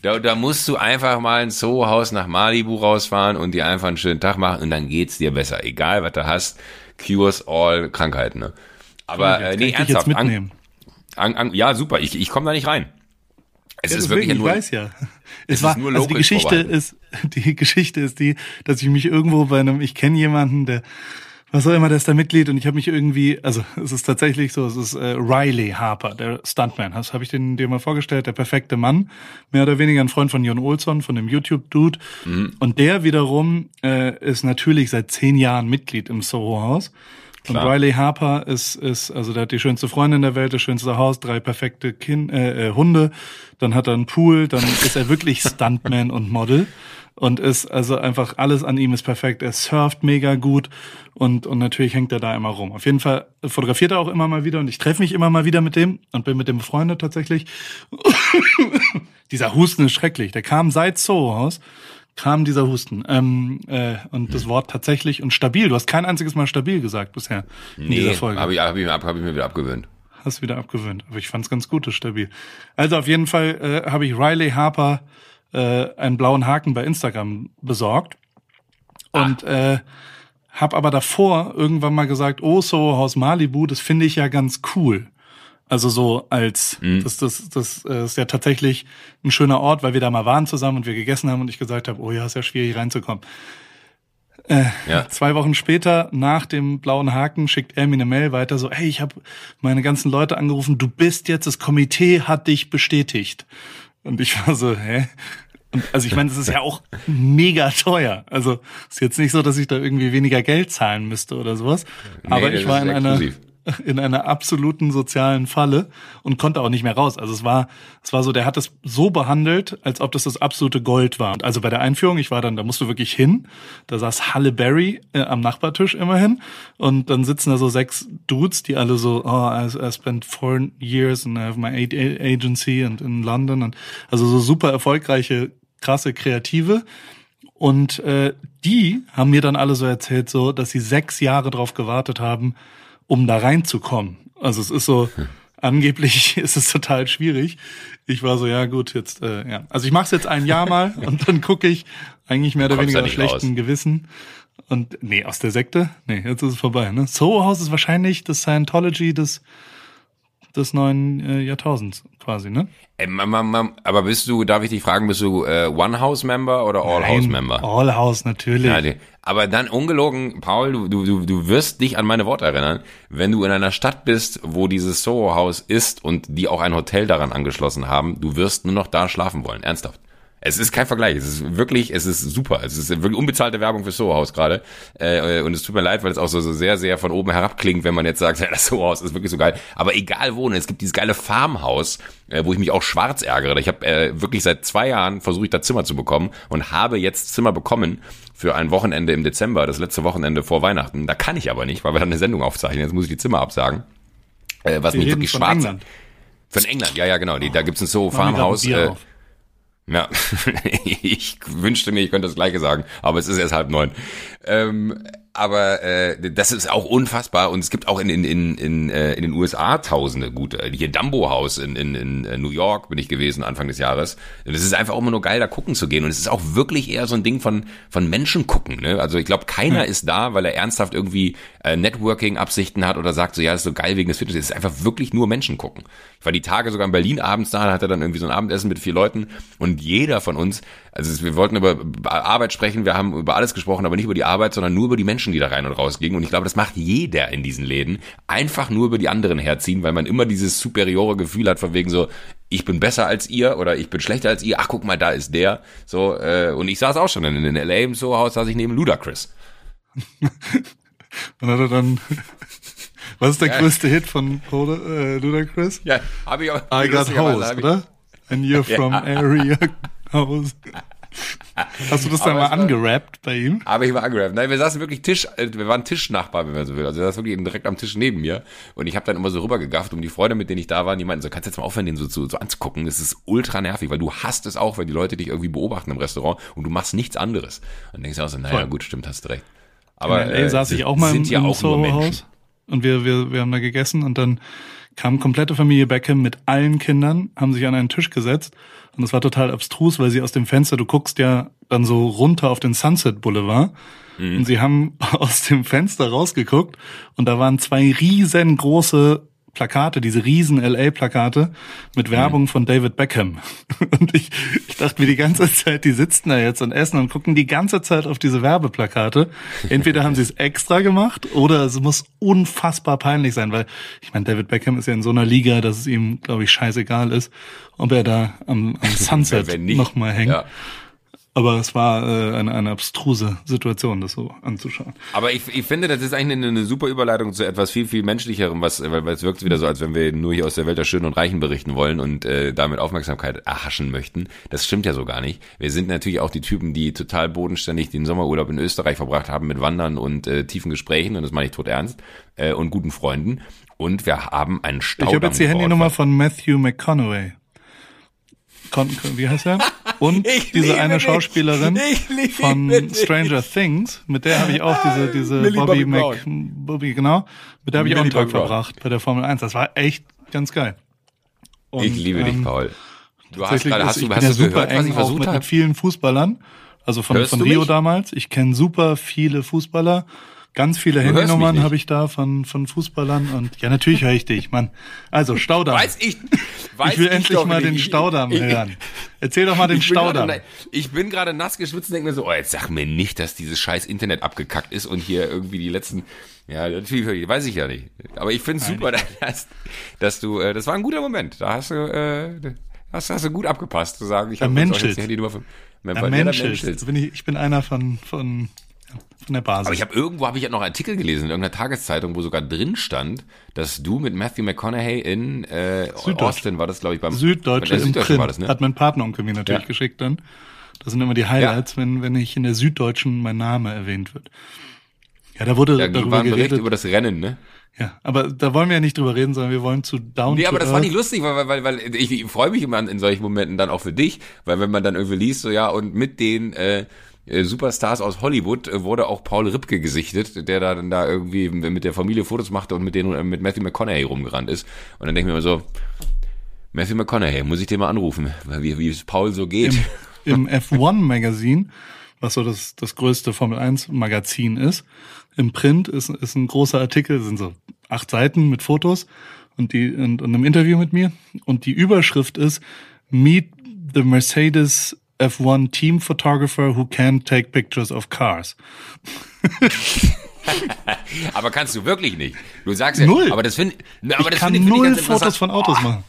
Da, da musst du einfach mal ein Sohaus nach Malibu rausfahren und dir einfach einen schönen Tag machen und dann geht's dir besser. Egal, was du hast, cures all Krankheiten. Ne? Aber äh, nee, ernsthaft. An, an, an, ja, super. Ich, ich komme da nicht rein. Es ja, ist wirklich ja nur, ich weiß ja. Es, es war, nur also die Geschichte ist, die Geschichte ist die, dass ich mich irgendwo bei einem, ich kenne jemanden, der was auch immer, der ist da Mitglied und ich habe mich irgendwie, also es ist tatsächlich so, es ist äh, Riley Harper, der Stuntman. Das habe ich den dir mal vorgestellt, der perfekte Mann, mehr oder weniger ein Freund von Jon Olsson, von dem YouTube-Dude. Mhm. Und der wiederum äh, ist natürlich seit zehn Jahren Mitglied im Soho-Haus. Und Riley Harper ist, ist, also der hat die schönste Freundin der Welt, das schönste Haus, drei perfekte kind, äh, äh, Hunde, dann hat er einen Pool, dann ist er wirklich Stuntman und Model und ist also einfach alles an ihm ist perfekt. Er surft mega gut und und natürlich hängt er da immer rum. Auf jeden Fall fotografiert er auch immer mal wieder und ich treffe mich immer mal wieder mit dem und bin mit dem befreundet tatsächlich. Dieser Husten ist schrecklich. Der kam seit Soho Haus kam dieser Husten. Ähm, äh, und das Wort tatsächlich und stabil. Du hast kein einziges Mal stabil gesagt bisher in Nee, dieser Folge. habe ich, hab ich, hab ich mir wieder abgewöhnt. Hast wieder abgewöhnt. Aber ich fand's ganz gut, das stabil. Also auf jeden Fall äh, habe ich Riley Harper äh, einen blauen Haken bei Instagram besorgt. Und äh, habe aber davor irgendwann mal gesagt, oh, so Haus Malibu, das finde ich ja ganz cool. Also so als das, das, das äh, ist ja tatsächlich ein schöner Ort, weil wir da mal waren zusammen und wir gegessen haben und ich gesagt habe, oh ja, ist ja schwierig reinzukommen. Ja. Zwei Wochen später, nach dem blauen Haken, schickt er mir eine Mail weiter, so, hey, ich habe meine ganzen Leute angerufen, du bist jetzt, das Komitee hat dich bestätigt. Und ich war so, hä? Und also ich meine, das ist ja auch mega teuer. Also ist jetzt nicht so, dass ich da irgendwie weniger Geld zahlen müsste oder sowas. Aber das ich war in einer. In einer absoluten sozialen Falle und konnte auch nicht mehr raus. Also es war, es war so, der hat es so behandelt, als ob das das absolute Gold war. Und Also bei der Einführung, ich war dann, da musst du wirklich hin. Da saß Halle Berry äh, am Nachbartisch immerhin. Und dann sitzen da so sechs Dudes, die alle so, oh, I, I spent four years and I have my agency and in London. Und also so super erfolgreiche, krasse Kreative. Und äh, die haben mir dann alle so erzählt, so, dass sie sechs Jahre drauf gewartet haben, um da reinzukommen. Also es ist so, angeblich ist es total schwierig. Ich war so, ja gut, jetzt, äh, ja. Also ich mache es jetzt ein Jahr mal und dann gucke ich eigentlich mehr oder weniger aus raus. Gewissen. Und nee, aus der Sekte? Nee, jetzt ist es vorbei. Ne? Soho House ist wahrscheinlich das Scientology des, des neuen äh, Jahrtausends quasi, ne? Ey, aber bist du, darf ich dich fragen, bist du äh, One-House-Member oder All-House-Member? All House, natürlich. Ja, die- aber dann ungelogen, Paul, du, du, du- du wirst dich an meine Worte erinnern, wenn du in einer Stadt bist, wo dieses Soho-Haus ist und die auch ein Hotel daran angeschlossen haben, du wirst nur noch da schlafen wollen, ernsthaft. Es ist kein Vergleich, es ist wirklich, es ist super. Es ist wirklich unbezahlte Werbung für Soho-Haus gerade. Äh, und es tut mir leid, weil es auch so, so sehr, sehr von oben herab klingt, wenn man jetzt sagt, ja, das Soho-Haus ist wirklich so geil. Aber egal wo, ne, es gibt dieses geile Farmhaus, äh, wo ich mich auch schwarz ärgere. Ich habe äh, wirklich seit zwei Jahren versuche ich da Zimmer zu bekommen und habe jetzt Zimmer bekommen für ein Wochenende im Dezember, das letzte Wochenende vor Weihnachten. Da kann ich aber nicht, weil wir dann eine Sendung aufzeichnen. Jetzt muss ich die Zimmer absagen. Äh, was Wir mich wirklich von schwarz England. Von England, ja, ja, genau. Die, da gibt's ein Soho Machen wir grad ein Farmhaus. Bier Äh, auf. Ja, ich wünschte mir, ich könnte das gleiche sagen, aber es ist erst halb neun. Ähm, aber äh, das ist auch unfassbar und es gibt auch in, in, in, in, äh, in den USA tausende gute. Hier Dumbo House in, in, in äh, New York bin ich gewesen Anfang des Jahres. Und es ist einfach auch immer nur geil, da gucken zu gehen. Und es ist auch wirklich eher so ein Ding von, von Menschen gucken. Ne? Also ich glaube, keiner ist da, weil er ernsthaft irgendwie äh, Networking-Absichten hat oder sagt so, ja, das ist so geil wegen des Fitness. Es ist einfach wirklich nur Menschen gucken. Ich war die Tage sogar in Berlin abends da, da hatte dann irgendwie so ein Abendessen mit vier Leuten und jeder von uns, also wir wollten über Arbeit sprechen, wir haben über alles gesprochen, aber nicht über die Arbeit, sondern nur über die Menschen, die da rein und raus gingen. Und ich glaube, das macht jeder in diesen Läden. Einfach nur über die anderen herziehen, weil man immer dieses superiore Gefühl hat, von wegen so, ich bin besser als ihr oder ich bin schlechter als ihr. Ach, guck mal, da ist der. So, äh, und ich saß auch schon in, in LA im Soho-Haus, saß ich neben Ludacris. Und hat er dann, was ist der Ja. größte Hit von äh, Ludacris? Ja, habe ich auch. I got ich- oder? And you're from area hoes. Hast du das dann mal angerappt bei ihm? Aber ich war angerappt. Nein, wir saßen wirklich Tisch, äh, wir waren Tischnachbar, wenn man so will. Also er saß wirklich direkt am Tisch neben mir. Und ich habe dann immer so rübergegafft, um die Freunde, mit denen ich da war, die meinten so, kannst du jetzt mal aufhören, den so, so, so anzugucken. Das ist ultra nervig, weil du hast es auch, wenn die Leute dich irgendwie beobachten im Restaurant und du machst nichts anderes. Und dann denkst du auch so, naja, Voll. gut, stimmt, hast du recht. Aber in LA saß sind- ich auch mal im, sind ja im auch nur Menschen. Und wir, wir, wir haben da gegessen und dann kam komplette Familie Beckham mit allen Kindern, haben sich an einen Tisch gesetzt. Und es war total abstrus, weil sie aus dem Fenster, du guckst ja dann so runter auf den Sunset Boulevard. Mhm. und sie haben aus dem Fenster rausgeguckt. Und da waren zwei riesengroße Plakate, diese riesen LA-Plakate mit Mhm. Werbung von David Beckham. Und ich, ich dachte mir die ganze Zeit, die sitzen da jetzt und essen und gucken die ganze Zeit auf diese Werbeplakate. Entweder haben sie es extra gemacht oder es muss unfassbar peinlich sein, weil ich meine, David Beckham ist ja in so einer Liga, dass es ihm, glaube ich, scheißegal ist, ob er da am, am Sunset nochmal hängt. Ja. Aber es war äh, eine, eine abstruse Situation, das so anzuschauen. Aber ich, ich finde, das ist eigentlich eine, eine super Überleitung zu etwas viel, viel menschlicherem, was, weil, weil es wirkt wieder so, als wenn wir nur hier aus der Welt der Schönen und Reichen berichten wollen und äh, damit Aufmerksamkeit erhaschen möchten. Das stimmt ja so gar nicht. Wir sind natürlich auch die Typen, die total bodenständig den Sommerurlaub in Österreich verbracht haben mit Wandern und äh, tiefen Gesprächen, und das meine ich tot ernst, äh, und guten Freunden. Und wir haben einen Staudamm Ich habe jetzt die. Handynummer von Matthew McConaughey. Con, wie heißt er? Und Ich diese liebe eine dich. Schauspielerin von dich. Stranger Things, mit der habe ich auch diese, diese Millie Bobby, Bobby Mc, Bobby, genau, mit der habe ich auch einen Tag Brown. verbracht bei der Formel 1. Das war echt ganz geil. Und, Ich liebe dich, ähm, Paul. Du hast Tatsächlich gerade, ist- hast du, ich bin hast ja du super gehört, was eng ich auch versucht mit, habe? mit vielen Fußballern, also von, Hörst von Rio mich? damals. Ich kenne super viele Fußballer. Ganz viele Handynummern habe ich da von, von Fußballern und ja, natürlich höre ich dich, Mann. Also Staudamm. Weiß ich, weiß ich will endlich doch mal nicht. den Ich- Staudamm ich- hören. Erzähl doch mal den Ich Staudamm. gerade- Ich bin gerade nass geschwitzt und denke mir so, oh, jetzt sag mir nicht, dass dieses scheiß Internet abgekackt ist und hier irgendwie die letzten, ja, natürlich, weiß ich ja nicht. Aber ich finde es super, dass, dass du, äh, das war ein guter Moment. Da hast du, äh, hast, hast du gut abgepasst, zu sagen, ich habe jetzt die Handynummer von, Ja, Ja, da Mensch, menschelt's. bin ich, ich bin einer von, von, von der Basis. Aber ich habe irgendwo habe ich ja noch einen Artikel gelesen in irgendeiner Tageszeitung, wo sogar drin stand, dass du mit Matthew McConaughey in äh. Austin war das, glaube ich, beim Süddeutsche bei Print. war das, ne? Hat mein Partneronkel mir natürlich Ja. geschickt dann. Das sind immer die Highlights, wenn, wenn ich in der Süddeutschen mein Name erwähnt wird. Ja, da wurde Da darüber war ein Bericht geredet. über das Rennen, ne? ja, aber da wollen wir ja nicht drüber reden, sondern wir wollen zu Down Nee, aber das fand ich lustig, weil, weil, weil ich, ich freue mich immer in solchen Momenten dann auch für dich, weil wenn man dann irgendwie liest, so ja, und mit den äh, Superstars aus Hollywood äh, wurde auch Paul Ripke gesichtet, der da dann da irgendwie mit der Familie Fotos machte und mit denen äh, mit Matthew McConaughey rumgerannt ist. Und dann denke ich mir immer so, Matthew McConaughey, muss ich den mal anrufen, weil wie, wie es Paul so geht. im F1 Magazin, was so das, das größte Formel 1 Magazin ist. Im Print ist, ist ein großer Artikel, sind so acht Seiten mit Fotos und die, und, und einem Interview mit mir. Und die Überschrift ist Meet the Mercedes F1 Team Photographer who can take pictures of cars. aber kannst du wirklich nicht. Du sagst ja, Null. aber das finde aber ich das kann find null ganz Fotos von Autos machen.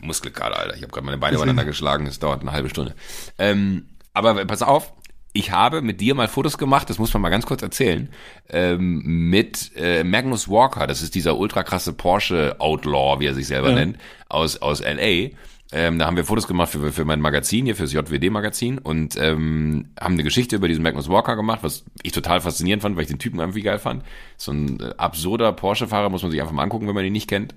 Muskelkater, Alter. Ich habe gerade meine Beine übereinander geschlagen. Es dauert eine halbe Stunde. Ähm, aber pass auf, ich habe mit dir mal Fotos gemacht, das muss man mal ganz kurz erzählen, ähm, mit äh, Magnus Walker, das ist dieser ultra krasse Porsche Outlaw, wie er sich selber Ja. nennt, aus, aus L.A., ähm, da haben wir Fotos gemacht für, für mein Magazin hier, fürs JWD-Magazin und ähm, haben eine Geschichte über diesen Magnus Walker gemacht, was ich total faszinierend fand, weil ich den Typen irgendwie geil fand. So ein äh, absurder Porsche-Fahrer, muss man sich einfach mal angucken, wenn man ihn nicht kennt.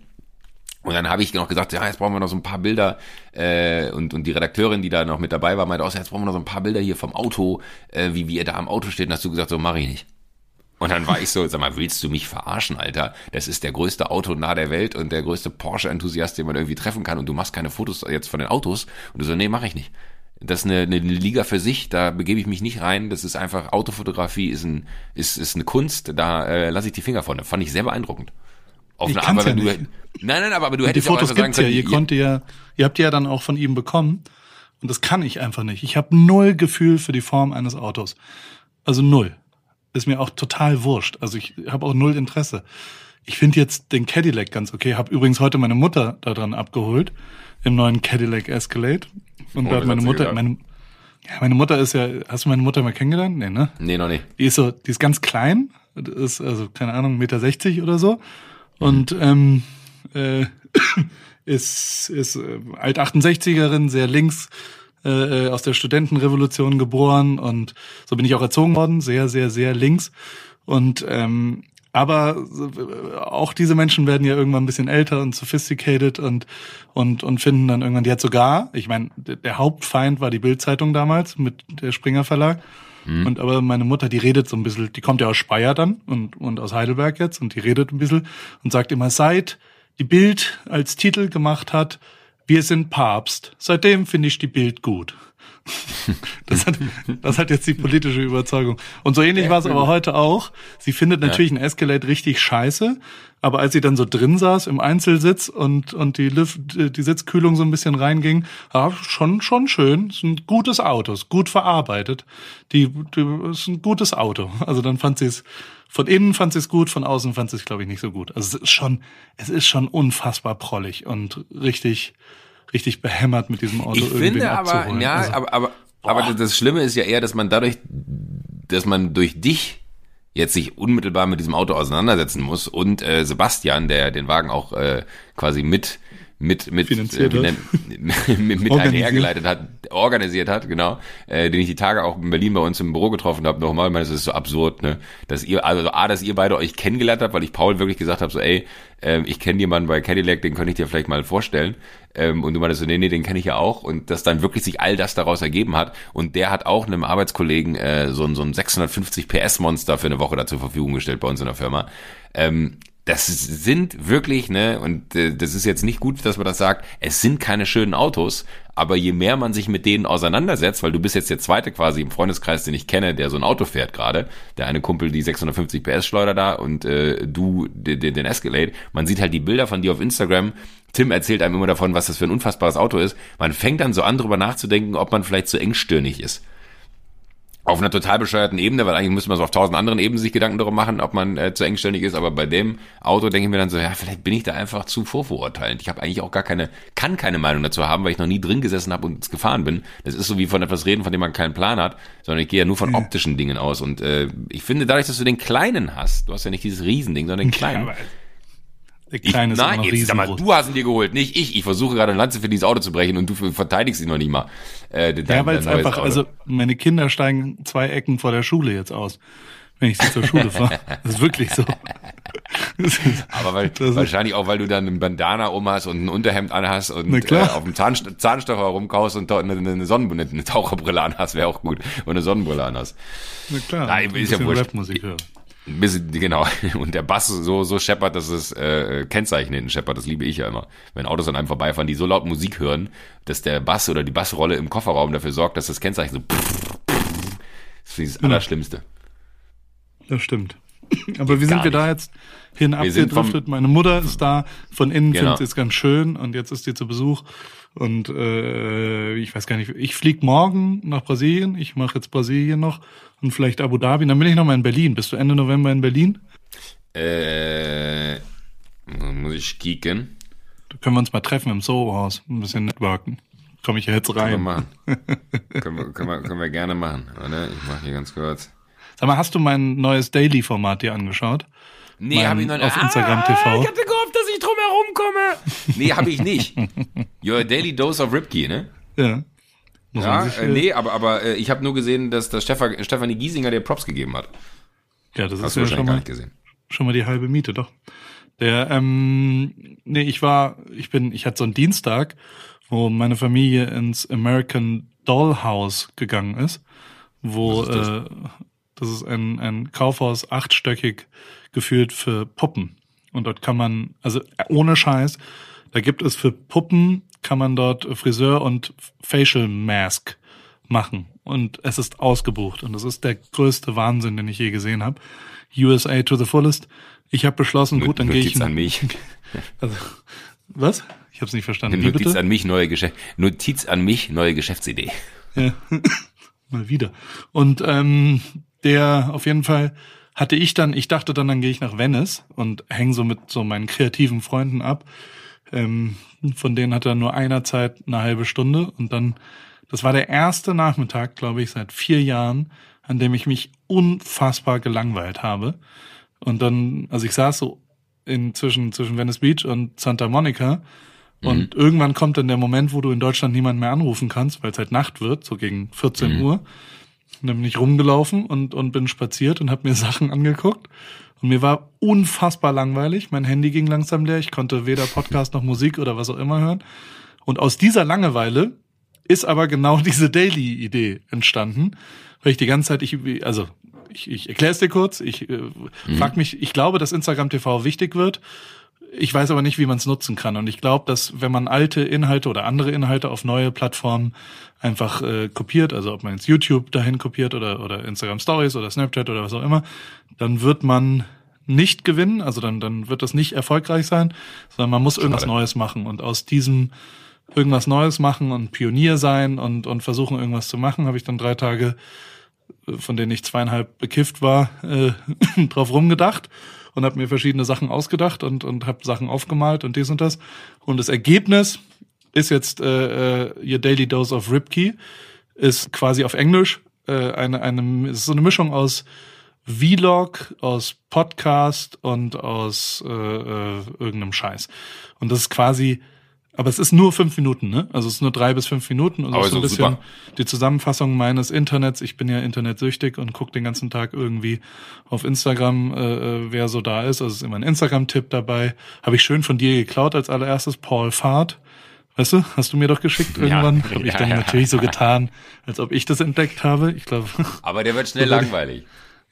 Und dann habe ich noch gesagt, ja, jetzt brauchen wir noch so ein paar Bilder. Äh, und, und die Redakteurin, die da noch mit dabei war, meinte auch, jetzt brauchen wir noch so ein paar Bilder hier vom Auto, äh, wie, wie er da am Auto steht. Und hast du gesagt, so mache ich nicht. Und dann war ich so, sag mal, willst du mich verarschen, Alter? Das ist der größte Autonah der Welt und der größte Porsche-Enthusiast, den man irgendwie treffen kann. Und du machst keine Fotos jetzt von den Autos. Und du so, nee, mache ich nicht. Das ist eine, eine Liga für sich, da begebe ich mich nicht rein. Das ist einfach, Autofotografie ist, ein, ist, ist eine Kunst, da äh, lasse ich die Finger von. Das fand ich sehr beeindruckend. Auf Ich eine Art, ja du, nicht. nein, nein, aber, aber du Die hättest ja auch Fotos sagen gibt's ja, können, ihr konntet ja, ihr habt die ja dann auch von ihm bekommen. Und das kann ich einfach nicht. Ich habe null Gefühl für die Form eines Autos. Also null. Ist mir auch total wurscht. Also ich habe auch null Interesse. Ich finde jetzt den Cadillac ganz okay. Habe übrigens heute meine Mutter daran abgeholt im neuen Cadillac Escalade. Und Oh, da hat meine hat Mutter, meine, ja, meine Mutter ist ja, hast du meine Mutter mal kennengelernt? Nee, ne? nee, noch nicht. Die ist so, die ist ganz klein, ist also keine Ahnung, Meter 60 oder so und ähm, äh, ist ist äh, alt 68erin, sehr links äh, aus der Studentenrevolution geboren und so bin ich auch erzogen worden, sehr sehr sehr links. Und ähm, aber äh, auch diese Menschen werden ja irgendwann ein bisschen älter und sophisticated und und und finden dann irgendwann die hat sogar, ich meine, der Hauptfeind war die Bildzeitung damals mit der Springer Verlag. Und aber meine Mutter, die redet so ein bisschen, die kommt ja aus Speyer dann und, und aus Heidelberg jetzt und die redet ein bisschen und sagt immer, seit die Bild als Titel gemacht hat, wir sind Papst, seitdem finde ich die Bild gut. Das hat, das hat jetzt die politische Überzeugung. Und so ähnlich war es aber heute auch. Sie findet natürlich ein Escalade richtig scheiße, aber als sie dann so drin saß im Einzelsitz und, und die, Lüft, die Sitzkühlung so ein bisschen reinging, ja, schon, schon schön. Ist ein gutes Auto, ist gut verarbeitet. Die, die ist ein gutes Auto. Also dann fand sie es, von innen fand sie es gut, von außen fand sie es, glaube ich, nicht so gut. Also es ist schon, es ist schon unfassbar prollig und richtig, richtig behämmert mit diesem Auto Ich irgendwen finde aber, abzuholen. ja, also, aber, aber, Aber das, das Schlimme ist ja eher, dass man dadurch, dass man durch dich jetzt sich unmittelbar mit diesem Auto auseinandersetzen muss und äh, Sebastian, der den Wagen auch äh, quasi mit mit mit Finanziert äh, mit, mit, mit einhergeleitet hat, organisiert hat, genau, äh, den ich die Tage auch in Berlin bei uns im Büro getroffen habe, nochmal, ich meine, das ist so absurd, ne, dass ihr, also A, dass ihr beide euch kennengelernt habt, weil ich Paul wirklich gesagt habe, so, ey, ähm, ich kenne jemanden bei Cadillac, den könnte ich dir vielleicht mal vorstellen, ähm, und du meintest so, nee, nee, den kenne ich ja auch, und dass dann wirklich sich all das daraus ergeben hat, und der hat auch einem Arbeitskollegen äh, so, ein- so ein 650 PS Monster für eine Woche da zur Verfügung gestellt bei uns in der Firma, ähm, das sind wirklich, ne, und äh, das ist jetzt nicht gut, dass man das sagt, es sind keine schönen Autos, aber je mehr man sich mit denen auseinandersetzt, weil du bist jetzt der zweite quasi im Freundeskreis, den ich kenne, der so ein Auto fährt gerade, der eine Kumpel die 650 PS Schleuder da und äh, du den, den Escalade, man sieht halt die Bilder von dir auf Instagram, Tim erzählt einem immer davon, was das für ein unfassbares Auto ist, man fängt dann so an drüber nachzudenken, ob man vielleicht zu engstirnig ist auf einer total bescheuerten Ebene, weil eigentlich müsste man so auf tausend anderen Ebenen sich Gedanken darum machen, ob man äh, zu engständig ist, aber bei dem Auto denke ich mir dann so, ja, vielleicht bin ich da einfach zu vorverurteilend. Ich habe eigentlich auch gar keine, kann keine Meinung dazu haben, weil ich noch nie drin gesessen habe und gefahren bin. Das ist so wie von etwas reden, von dem man keinen Plan hat, sondern ich gehe ja nur von optischen Dingen aus und äh, ich finde dadurch, dass du den kleinen hast, du hast ja nicht dieses Riesending, sondern den kleinen. aber der Ich, ist nein, jetzt sag mal, du hast ihn dir geholt, nicht ich. Ich versuche gerade eine Lanze für dieses Auto zu brechen und du verteidigst ihn noch nicht mal. Äh, dein- Ja, weil es einfach, Auto. also meine Kinder steigen zwei Ecken vor der Schule jetzt aus, wenn ich sie zur Schule fahre. Das ist wirklich so. Ist- Aber weil, wahrscheinlich auch, weil du dann ein Bandana um hast und ein Unterhemd an hast und äh, auf dem Zahn, Zahnstocher rumkaust und dort eine, eine Sonnenbrille, eine Taucherbrille an hast, wäre auch gut. Und eine Sonnenbrille an hast. Na klar, Nein, ein ist ja wurscht. Rapmusik hören. Bisschen, genau. Und der Bass so, so scheppert, dass es äh, Kennzeichen hinten scheppert. Das liebe ich ja immer. Wenn Autos an einem vorbeifahren, die so laut Musik hören, dass der Bass oder die Bassrolle im Kofferraum dafür sorgt, dass das Kennzeichen so das ist das Allerschlimmste. Das stimmt. Aber wie sind wir da jetzt hin Wir sind vom- abgedriftet? Meine Mutter ist da, von innen Genau. findet sie es ganz schön und jetzt ist die zu Besuch. Und äh, ich weiß gar nicht, ich flieg morgen nach Brasilien, ich mache jetzt Brasilien noch und vielleicht Abu Dhabi, dann bin ich noch mal in Berlin. Bist du Ende November in Berlin? Äh, muss ich kicken. Da können wir uns mal treffen im Soho-Haus, ein bisschen networken. Komme ich ja jetzt Können wir rein. machen. können, wir, können, wir, können wir gerne machen. Warte, ich mache hier ganz kurz. Sag mal, hast du mein neues Daily-Format dir angeschaut? Nee, Mein- hab ich noch nicht. auf Instagram TV. Ich hatte gehofft, dass ich drum herum komme. Nee, habe ich nicht. Your Daily Dose of Ripkey, ne? Ja. Muss Ja, sich, äh, nee, aber, aber äh, ich habe nur gesehen, dass das Stefan, Stefanie Giesinger dir Props gegeben hat. ja, das Hast ist du ja wahrscheinlich schon gar mal, nicht gesehen. schon mal die halbe Miete, doch. Der, ähm, nee, ich war, ich bin, ich hatte so einen Dienstag, wo meine Familie ins American Dollhouse gegangen ist, wo ist das? äh, das ist ein, ein Kaufhaus achtstöckig geführt für Puppen. Und dort kann man, also ohne Scheiß, da gibt es für Puppen, kann man dort Friseur und Facial Mask machen. Und es ist ausgebucht. Und das ist der größte Wahnsinn, den ich je gesehen habe. USA to the fullest. Ich habe beschlossen, gut, dann gehe ich. Notiz an mich. Also, was? Ich habe es nicht verstanden. Notiz bitte? an mich, neue Geschäft, Notiz an mich, neue Geschäftsidee. Ja. Mal wieder. Und ähm, der auf jeden Fall hatte ich dann, ich dachte dann, dann gehe ich nach Venice und hänge so mit so meinen kreativen Freunden ab. Ähm, von denen hatte er nur einer Zeit eine halbe Stunde und dann, das war der erste Nachmittag, glaube ich, seit vier Jahren, an dem ich mich unfassbar gelangweilt habe. Und dann, also ich saß so in zwischen, zwischen Venice Beach und Santa Monica und irgendwann kommt dann der Moment, wo du in Deutschland niemanden mehr anrufen kannst, weil es halt Nacht wird, so gegen 14 Uhr. Und dann bin ich rumgelaufen und, und bin spaziert und habe mir Sachen angeguckt. Und mir war unfassbar langweilig. Mein Handy ging langsam leer. Ich konnte weder Podcast noch Musik oder was auch immer hören. Und aus dieser Langeweile ist aber genau diese Daily-Idee entstanden, weil ich die ganze Zeit, ich, also ich, ich erkläre es dir kurz, ich äh, frag mich, ich glaube, dass Instagram TV wichtig wird. Ich weiß aber nicht, wie man es nutzen kann. Und ich glaube, dass wenn man alte Inhalte oder andere Inhalte auf neue Plattformen einfach äh, kopiert, also ob man jetzt YouTube dahin kopiert oder, oder Instagram Stories oder Snapchat oder was auch immer, dann wird man nicht gewinnen, also dann, dann wird das nicht erfolgreich sein, sondern man muss irgendwas Schade. Neues machen. Und aus diesem irgendwas Neues machen und Pionier sein und, und versuchen, irgendwas zu machen, habe ich dann drei Tage, äh, von denen ich zweieinhalb bekifft war, äh, drauf rumgedacht und habe mir verschiedene Sachen ausgedacht und, und habe Sachen aufgemalt und dies und das. Und das Ergebnis ist jetzt äh, äh, Your Daily Dose of Ripkey. ist quasi auf Englisch äh, eine, eine, ist so eine Mischung aus Vlog, aus Podcast und aus äh, äh, irgendeinem Scheiß. Und das ist quasi, aber es ist nur fünf Minuten, ne? Also es ist nur drei bis fünf Minuten und Aber so ein bisschen super. die Zusammenfassung meines Internets. Ich bin ja internetsüchtig und gucke den ganzen Tag irgendwie auf Instagram, äh, äh, wer so da ist. Also es ist immer ein Instagram-Tipp dabei. Habe ich schön von dir geklaut als allererstes, Paul Fahrt. Weißt du, hast du mir doch geschickt irgendwann? Habe ich ja, dann ja. natürlich so getan, als ob ich das entdeckt habe. Ich glaube, Aber der wird schnell langweilig.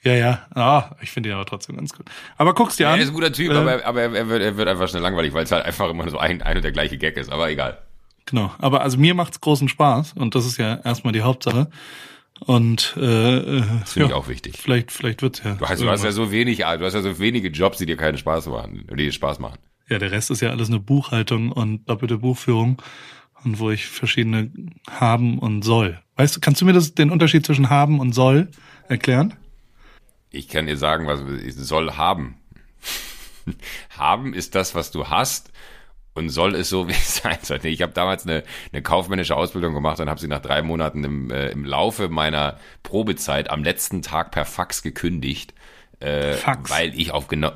Ja, ja. Ah, ich finde ihn aber trotzdem ganz gut. Aber guck's dir Er an. ist ein guter Typ, Äh, aber, aber er, er, wird, er wird einfach schnell langweilig, weil es halt einfach immer so ein, ein und der gleiche Gag ist. Aber egal. Genau. Aber also mir macht's großen Spaß und das ist ja erstmal die Hauptsache. Und äh, äh, Das finde ja, ich auch wichtig. vielleicht, vielleicht wird's ja. Du hast, du hast ja so wenig, du hast ja so wenige Jobs, die dir keinen Spaß machen, die dir Spaß machen. Ja, der Rest ist ja alles eine Buchhaltung und doppelte Buchführung und wo ich verschiedene haben und soll. Weißt du, kannst du mir das, den Unterschied zwischen haben und soll erklären? Ich kann dir sagen, was ich soll haben. haben ist das, was du hast und soll es so wie es sein soll. Ich habe damals eine, eine kaufmännische Ausbildung gemacht und habe sie nach drei Monaten im, äh, im Laufe meiner Probezeit am letzten Tag per Fax gekündigt, äh, Fax. weil ich auf genau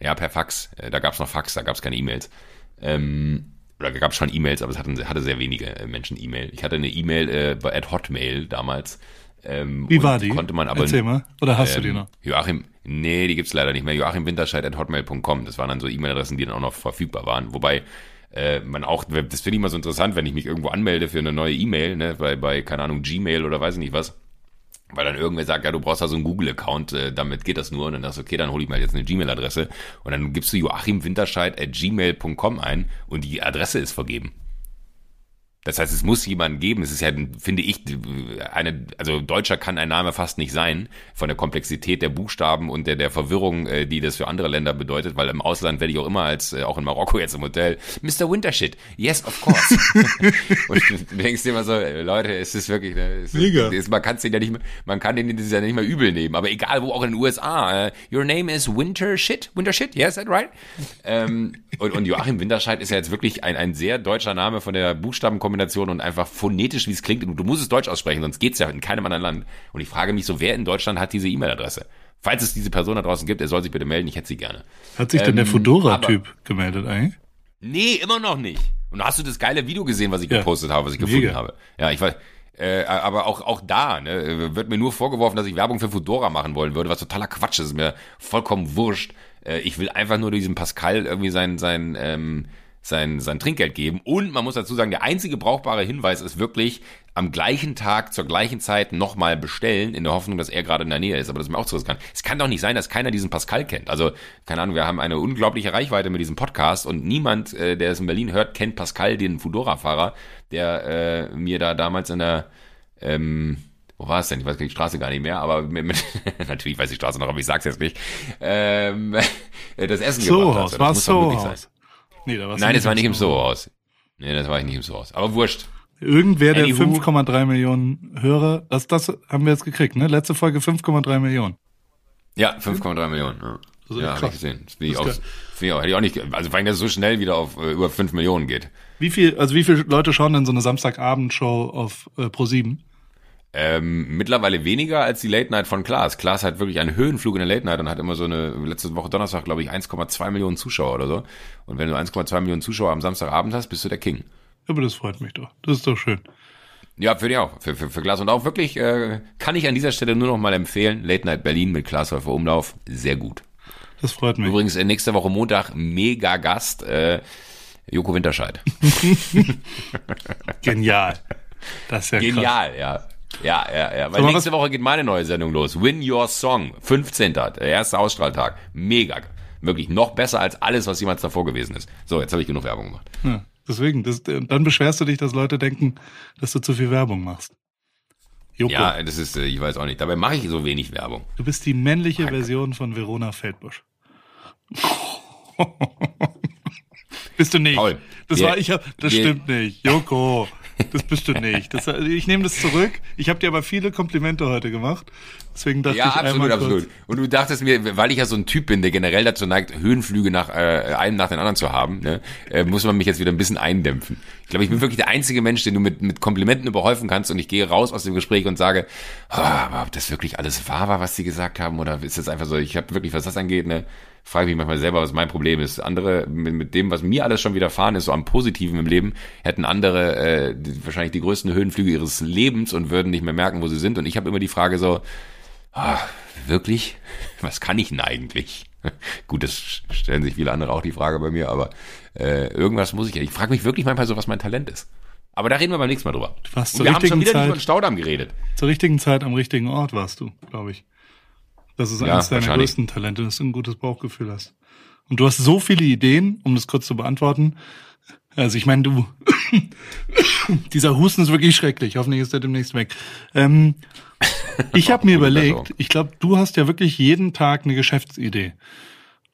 ja per Fax. Äh, da gab es noch Fax, da gab es keine E-Mails. Ähm, oder gab es schon E-Mails, aber es hatten, hatte sehr wenige äh, Menschen E-Mail. Ich hatte eine E-Mail äh, bei at Hotmail damals. Ähm, Wie war die? Konnte man aber Erzähl mal. Oder hast ähm, du die noch? Joachim, nee, die gibt's leider nicht mehr. Joachim Winterscheid at hotmail.com. Das waren dann so E-Mail-Adressen, die dann auch noch verfügbar waren. Wobei äh, man auch, das finde ich immer so interessant, wenn ich mich irgendwo anmelde für eine neue E-Mail, ne, bei, bei, keine Ahnung, Gmail oder weiß ich nicht was. Weil dann irgendwer sagt, ja, du brauchst da so einen Google-Account, äh, damit geht das nur. Und dann sagst du, okay, dann hole ich mal jetzt eine Gmail-Adresse. Und dann gibst du Joachim Winterscheid at gmail.com ein und die Adresse ist vergeben. Das heißt, es muss jemanden geben. Es ist ja, finde ich, eine, also Deutscher kann ein Name fast nicht sein, von der Komplexität der Buchstaben und der, der Verwirrung, äh, die das für andere Länder bedeutet, weil im Ausland werde ich auch immer als, äh, auch in Marokko jetzt im Hotel, Mr. Wintershit, yes, of course. und du denkst dir immer so, äh, Leute, es ist wirklich, ne, es ist, man kann es den ja nicht mehr, man kann den das ja nicht mehr übel nehmen, aber egal wo, auch in den USA, your name is Wintershit, Wintershit, yes, that right? Ähm, und, und Joachim Winterscheid ist ja jetzt wirklich ein, ein sehr deutscher Name von der Buchstabenkombination und einfach phonetisch, wie es klingt. Und du musst es deutsch aussprechen, sonst geht's ja in keinem anderen Land. Und ich frage mich so, wer in Deutschland hat diese E-Mail-Adresse? Falls es diese Person da draußen gibt, er soll sich bitte melden, ich hätte sie gerne. Hat sich denn der ähm, Fedora-Typ gemeldet eigentlich? Nee, immer noch nicht. Und hast du das geile Video gesehen, was ich Ja. gepostet habe, was ich gefunden Mega. habe? Ja, ich weiß. Äh, aber auch, auch da ne, wird mir nur vorgeworfen, dass ich Werbung für Fedora machen wollen würde, was totaler Quatsch ist, ist mir vollkommen wurscht. Äh, ich will einfach nur diesem Pascal irgendwie sein, sein, ähm, sein, sein Trinkgeld geben. Und man muss dazu sagen, der einzige brauchbare Hinweis ist wirklich am gleichen Tag, zur gleichen Zeit nochmal bestellen, in der Hoffnung, dass er gerade in der Nähe ist. Aber das ist mir auch zu riskant. Es kann doch nicht sein, dass keiner diesen Pascal kennt. Also, keine Ahnung, wir haben eine unglaubliche Reichweite mit diesem Podcast und niemand, äh, der es in Berlin hört, kennt Pascal, den Fudora-Fahrer, der äh, mir da damals in der, ähm, wo war es denn? Ich weiß die Straße gar nicht mehr, aber mit, mit, natürlich weiß ich die Straße noch, aber ich sag's jetzt nicht. Ähm, das Essen gebracht hat. Das war muss doch möglich sein. Nee, da war's Nein, das war nicht im Soho. Sohaus. Nee, das war ich nicht im Sohaus. Aber wurscht. Irgendwer der Anywho. 5,3 Millionen Hörer, das, das haben wir jetzt gekriegt, ne? Letzte Folge 5,3 Millionen. Ja, 5,3 Millionen. Ja, Das ist ja habe ich gesehen. Das finde ich, auch, finde ich auch, hätte ich auch nicht, also vor allem, dass es so schnell wieder auf äh, über 5 Millionen geht. Wie viel, also wie viele Leute schauen denn so eine Samstagabendshow auf äh, Pro7? Ähm, mittlerweile weniger als die Late Night von Klaas. Klaas hat wirklich einen Höhenflug in der Late Night und hat immer so eine, letzte Woche Donnerstag, glaube ich, 1,2 Millionen Zuschauer oder so. Und wenn du 1,2 Millionen Zuschauer am Samstagabend hast, bist du der King. Aber das freut mich doch. Das ist doch schön. Ja, für dich auch. Für, für, für Klaas und auch wirklich, äh, kann ich an dieser Stelle nur noch mal empfehlen. Late Night Berlin mit Klaas Häufer Umlauf. Sehr gut. Das freut mich. Übrigens, äh, nächste Woche Montag, mega Gast, äh, Joko Winterscheid. Genial. Das ist ja krass. Genial, ja. Ja, ja, ja. Weil nächste Woche geht meine neue Sendung los. Win Your Song. 15. Der erste Ausstrahltag. Mega. Wirklich noch besser als alles, was jemals davor gewesen ist. So, jetzt habe ich genug Werbung gemacht. Ja, deswegen, das, dann beschwerst du dich, dass Leute denken, dass du zu viel Werbung machst. Joko, Ja, das ist, äh, ich weiß auch nicht. Dabei mache ich so wenig Werbung. du bist die männliche Version von Verona Feldbusch. bist du nicht. Paul, das wir- war ich, das wir- stimmt nicht. Joko. Das bist du nicht. Das, ich nehme das zurück. Ich habe dir aber viele Komplimente heute gemacht. Deswegen dachte Ja, ich absolut, einmal absolut. kurz. Und du dachtest mir, weil ich ja so ein Typ bin, der generell dazu neigt, Höhenflüge nach äh, einem nach den anderen zu haben, ne, äh, muss man mich jetzt wieder ein bisschen eindämpfen. Ich glaube, ich bin wirklich der einzige Mensch, den du mit, mit Komplimenten überhäufen kannst und ich gehe raus aus dem Gespräch und sage, ah, aber ob das wirklich alles wahr war, was sie gesagt haben, oder ist das einfach so, ich habe wirklich, was das angeht, ne, frage mich manchmal selber, was mein Problem ist. Andere, mit, mit dem, was mir alles schon widerfahren ist, so am Positiven im Leben, hätten andere äh, die, wahrscheinlich die größten Höhenflüge ihres Lebens und würden nicht mehr merken, wo sie sind. Und ich habe immer die Frage so, ah, wirklich? Was kann ich denn eigentlich? Gut, das stellen sich viele andere auch die Frage bei mir, aber äh, irgendwas muss ich ja. Ich frage mich wirklich manchmal so, was mein Talent ist. Aber da reden wir beim nächsten Mal drüber. warst Und zur wir haben schon wieder nicht Zeit- über den Staudamm geredet. Zur richtigen Zeit am richtigen Ort warst du, glaube ich. Das ist Ja, eines deiner größten Talente, dass du ein gutes Bauchgefühl hast. Und du hast so viele Ideen, um das kurz zu beantworten. Also ich meine, du, dieser Husten ist wirklich schrecklich. Hoffentlich ist der demnächst weg. Ähm, ich habe mir überlegt, ich glaube, du hast ja wirklich jeden Tag eine Geschäftsidee.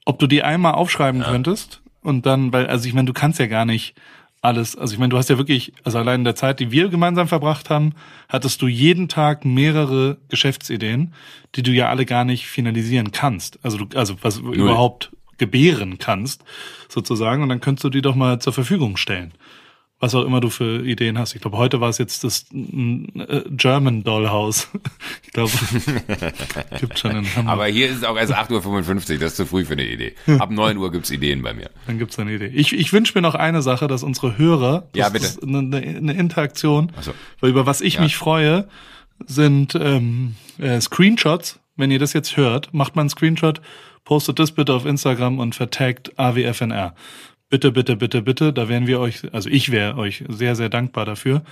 Ob du die einmal aufschreiben könntest und dann, weil, also ich meine, du kannst ja gar nicht alles, also ich meine, du hast ja wirklich, also allein in der Zeit, die wir gemeinsam verbracht haben, hattest du jeden Tag mehrere Geschäftsideen, die du ja alle gar nicht finalisieren kannst. Also du, also was überhaupt gebären kannst, sozusagen, und dann könntest du die doch mal zur Verfügung stellen. Was auch immer du für Ideen hast. Ich glaube, heute war es jetzt das äh, German Dollhouse. Ich glaube, gibt schon in Hamburg. Aber hier ist es auch erst 8.55 Uhr, das ist zu früh für eine Idee. Ab 9 Uhr gibt's Ideen bei mir. Dann gibt's eine Idee. Ich, ich wünsche mir noch eine Sache, dass unsere Hörer, das Ja, bitte. ist eine, eine Interaktion, so. weil über was ich Ja. mich freue, sind ähm, äh, Screenshots. Wenn ihr das jetzt hört, macht mal einen Screenshot, postet das bitte auf Instagram und vertagt AWFNR. Bitte, bitte, bitte, bitte. Da wären wir euch, also ich wäre euch sehr, sehr dankbar dafür.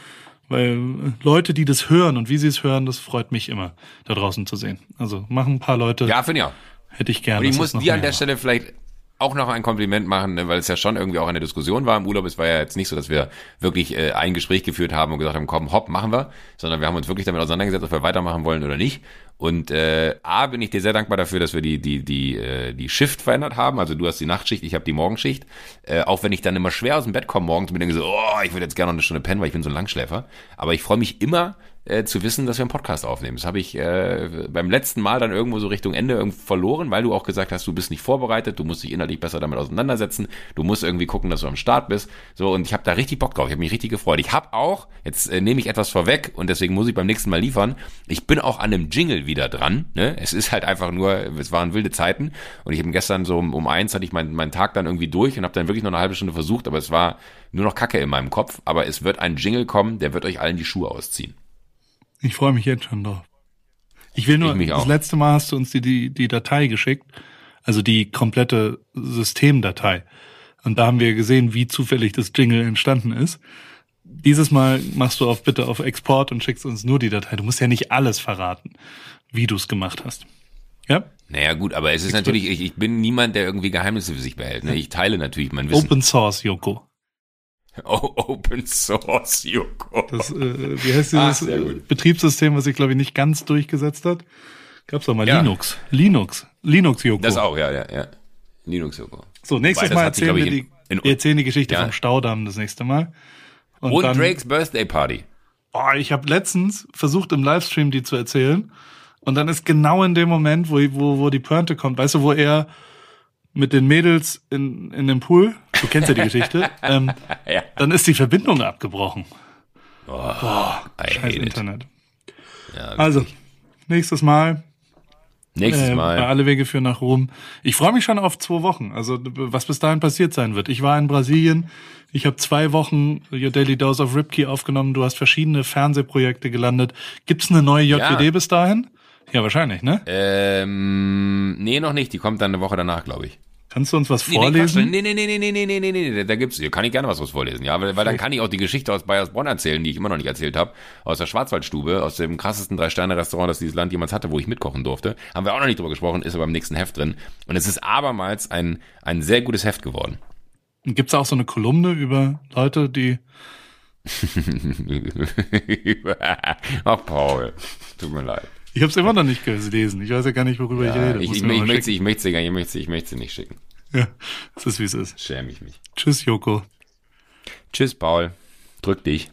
Weil Leute, die das hören und wie sie es hören, das freut mich immer, da draußen zu sehen. Also machen ein paar Leute, Ja, finde ich auch. hätte ich gerne. Und ich muss dir an der Stelle vielleicht auch noch ein Kompliment machen, ne, weil es ja schon irgendwie auch eine Diskussion war im Urlaub. Es war ja jetzt nicht so, dass wir wirklich äh, ein Gespräch geführt haben und gesagt haben, komm, hopp, machen wir, sondern wir haben uns wirklich damit auseinandergesetzt, ob wir weitermachen wollen oder nicht. Und äh, A, bin ich dir sehr dankbar dafür, dass wir die, die, die, äh, die Shift verändert haben. Also du hast die Nachtschicht, ich habe die Morgenschicht. Äh, auch wenn ich dann immer schwer aus dem Bett komme morgens und mir denke so, oh, ich würde jetzt gerne noch eine Stunde pennen, weil ich bin so ein Langschläfer. Aber ich freue mich immer, äh, zu wissen, dass wir einen Podcast aufnehmen. Das habe ich äh, beim letzten Mal dann irgendwo so Richtung Ende verloren, weil du auch gesagt hast, du bist nicht vorbereitet, du musst dich inhaltlich besser damit auseinandersetzen, du musst irgendwie gucken, dass du am Start bist. So und ich habe da richtig Bock drauf, ich habe mich richtig gefreut. Ich habe auch, jetzt äh, nehme ich etwas vorweg und deswegen muss ich beim nächsten Mal liefern. Ich bin auch an einem Jingle wieder dran. Ne? Es ist halt einfach nur, es waren wilde Zeiten und ich habe gestern so um, um eins hatte ich meinen meinen Tag dann irgendwie durch und habe dann wirklich noch eine halbe Stunde versucht, aber es war nur noch Kacke in meinem Kopf. Aber es wird ein Jingle kommen, der wird euch allen die Schuhe ausziehen. Ich freue mich jetzt schon drauf. Ich will nur, Ich das letzte Mal hast du uns die, die, die Datei geschickt, also die komplette Systemdatei. Und da haben wir gesehen, wie zufällig das Jingle entstanden ist. Dieses Mal machst du auf bitte auf Export und schickst uns nur die Datei. Du musst ja nicht alles verraten, wie du es gemacht hast. Ja? Naja gut, aber es ist natürlich, ich, ich bin niemand, der irgendwie Geheimnisse für sich behält. Ne? Ich teile natürlich mein Wissen. Open Source, Joko. Oh, Open Source, Joko. Das, äh, wie heißt Ah, dieses gut. Betriebssystem, was sich, glaube ich, nicht ganz durchgesetzt hat? Gab's doch mal Ja. Linux. Linux. Linux, Joko. Das auch, ja, ja, ja. Linux, Joko. So, nächstes Wobei, Mal sich, erzählen glaub wir, ich, die, in- in- wir erzählen die Geschichte Ja. vom Staudamm das nächste Mal. Und, Und dann, Drakes Birthday Party. Oh, ich habe letztens versucht im Livestream die zu erzählen und dann ist genau in dem Moment, wo, wo, wo die Pointe kommt, weißt du, wo er mit den Mädels in, in dem Pool, du kennst ja die Geschichte, ähm, Ja. dann ist die Verbindung abgebrochen. I Scheiß hate it. Internet. Ja, Also, nächstes Mal nächstes äh, Mal. Alle Wege führen nach Rom. Ich freue mich schon auf zwei Wochen. Also was bis dahin passiert sein wird. Ich war in Brasilien. Ich habe zwei Wochen Your Daily Dose of Ripkey aufgenommen. Du hast verschiedene Fernsehprojekte gelandet. Gibt's eine neue JWD Ja. bis dahin? Ja, wahrscheinlich, ne? Ähm, nee, noch nicht. Die kommt dann eine Woche danach, glaube ich. Kannst du uns was Nee, vorlesen? nee, nee, nee, nee, nee, nee, nee, nee, nee, nee, da gibt's, kann ich gerne was was vorlesen, ja, weil, weil dann kann ich auch die Geschichte aus Bayersbronn erzählen, die ich immer noch nicht erzählt habe, aus der Schwarzwaldstube, aus dem krassesten Drei-Sterne-Restaurant, das dieses Land jemals hatte, wo ich mitkochen durfte. Haben wir auch noch nicht drüber gesprochen, ist aber im nächsten Heft drin. Und es ist abermals ein, ein sehr gutes Heft geworden. Gibt's auch so eine Kolumne über Leute, die Ach, Paul, tut mir leid. Ich habe es immer noch nicht gelesen. Ich weiß ja gar nicht, worüber ich rede. ich, ich, ich, möchte sie, ich möchte sie, gar nicht- ich möchte sie, ich möchte sie nicht schicken. Ja, es ist wie es ist. Schäme ich mich. Tschüss, Joko. Tschüss, Paul. Drück dich.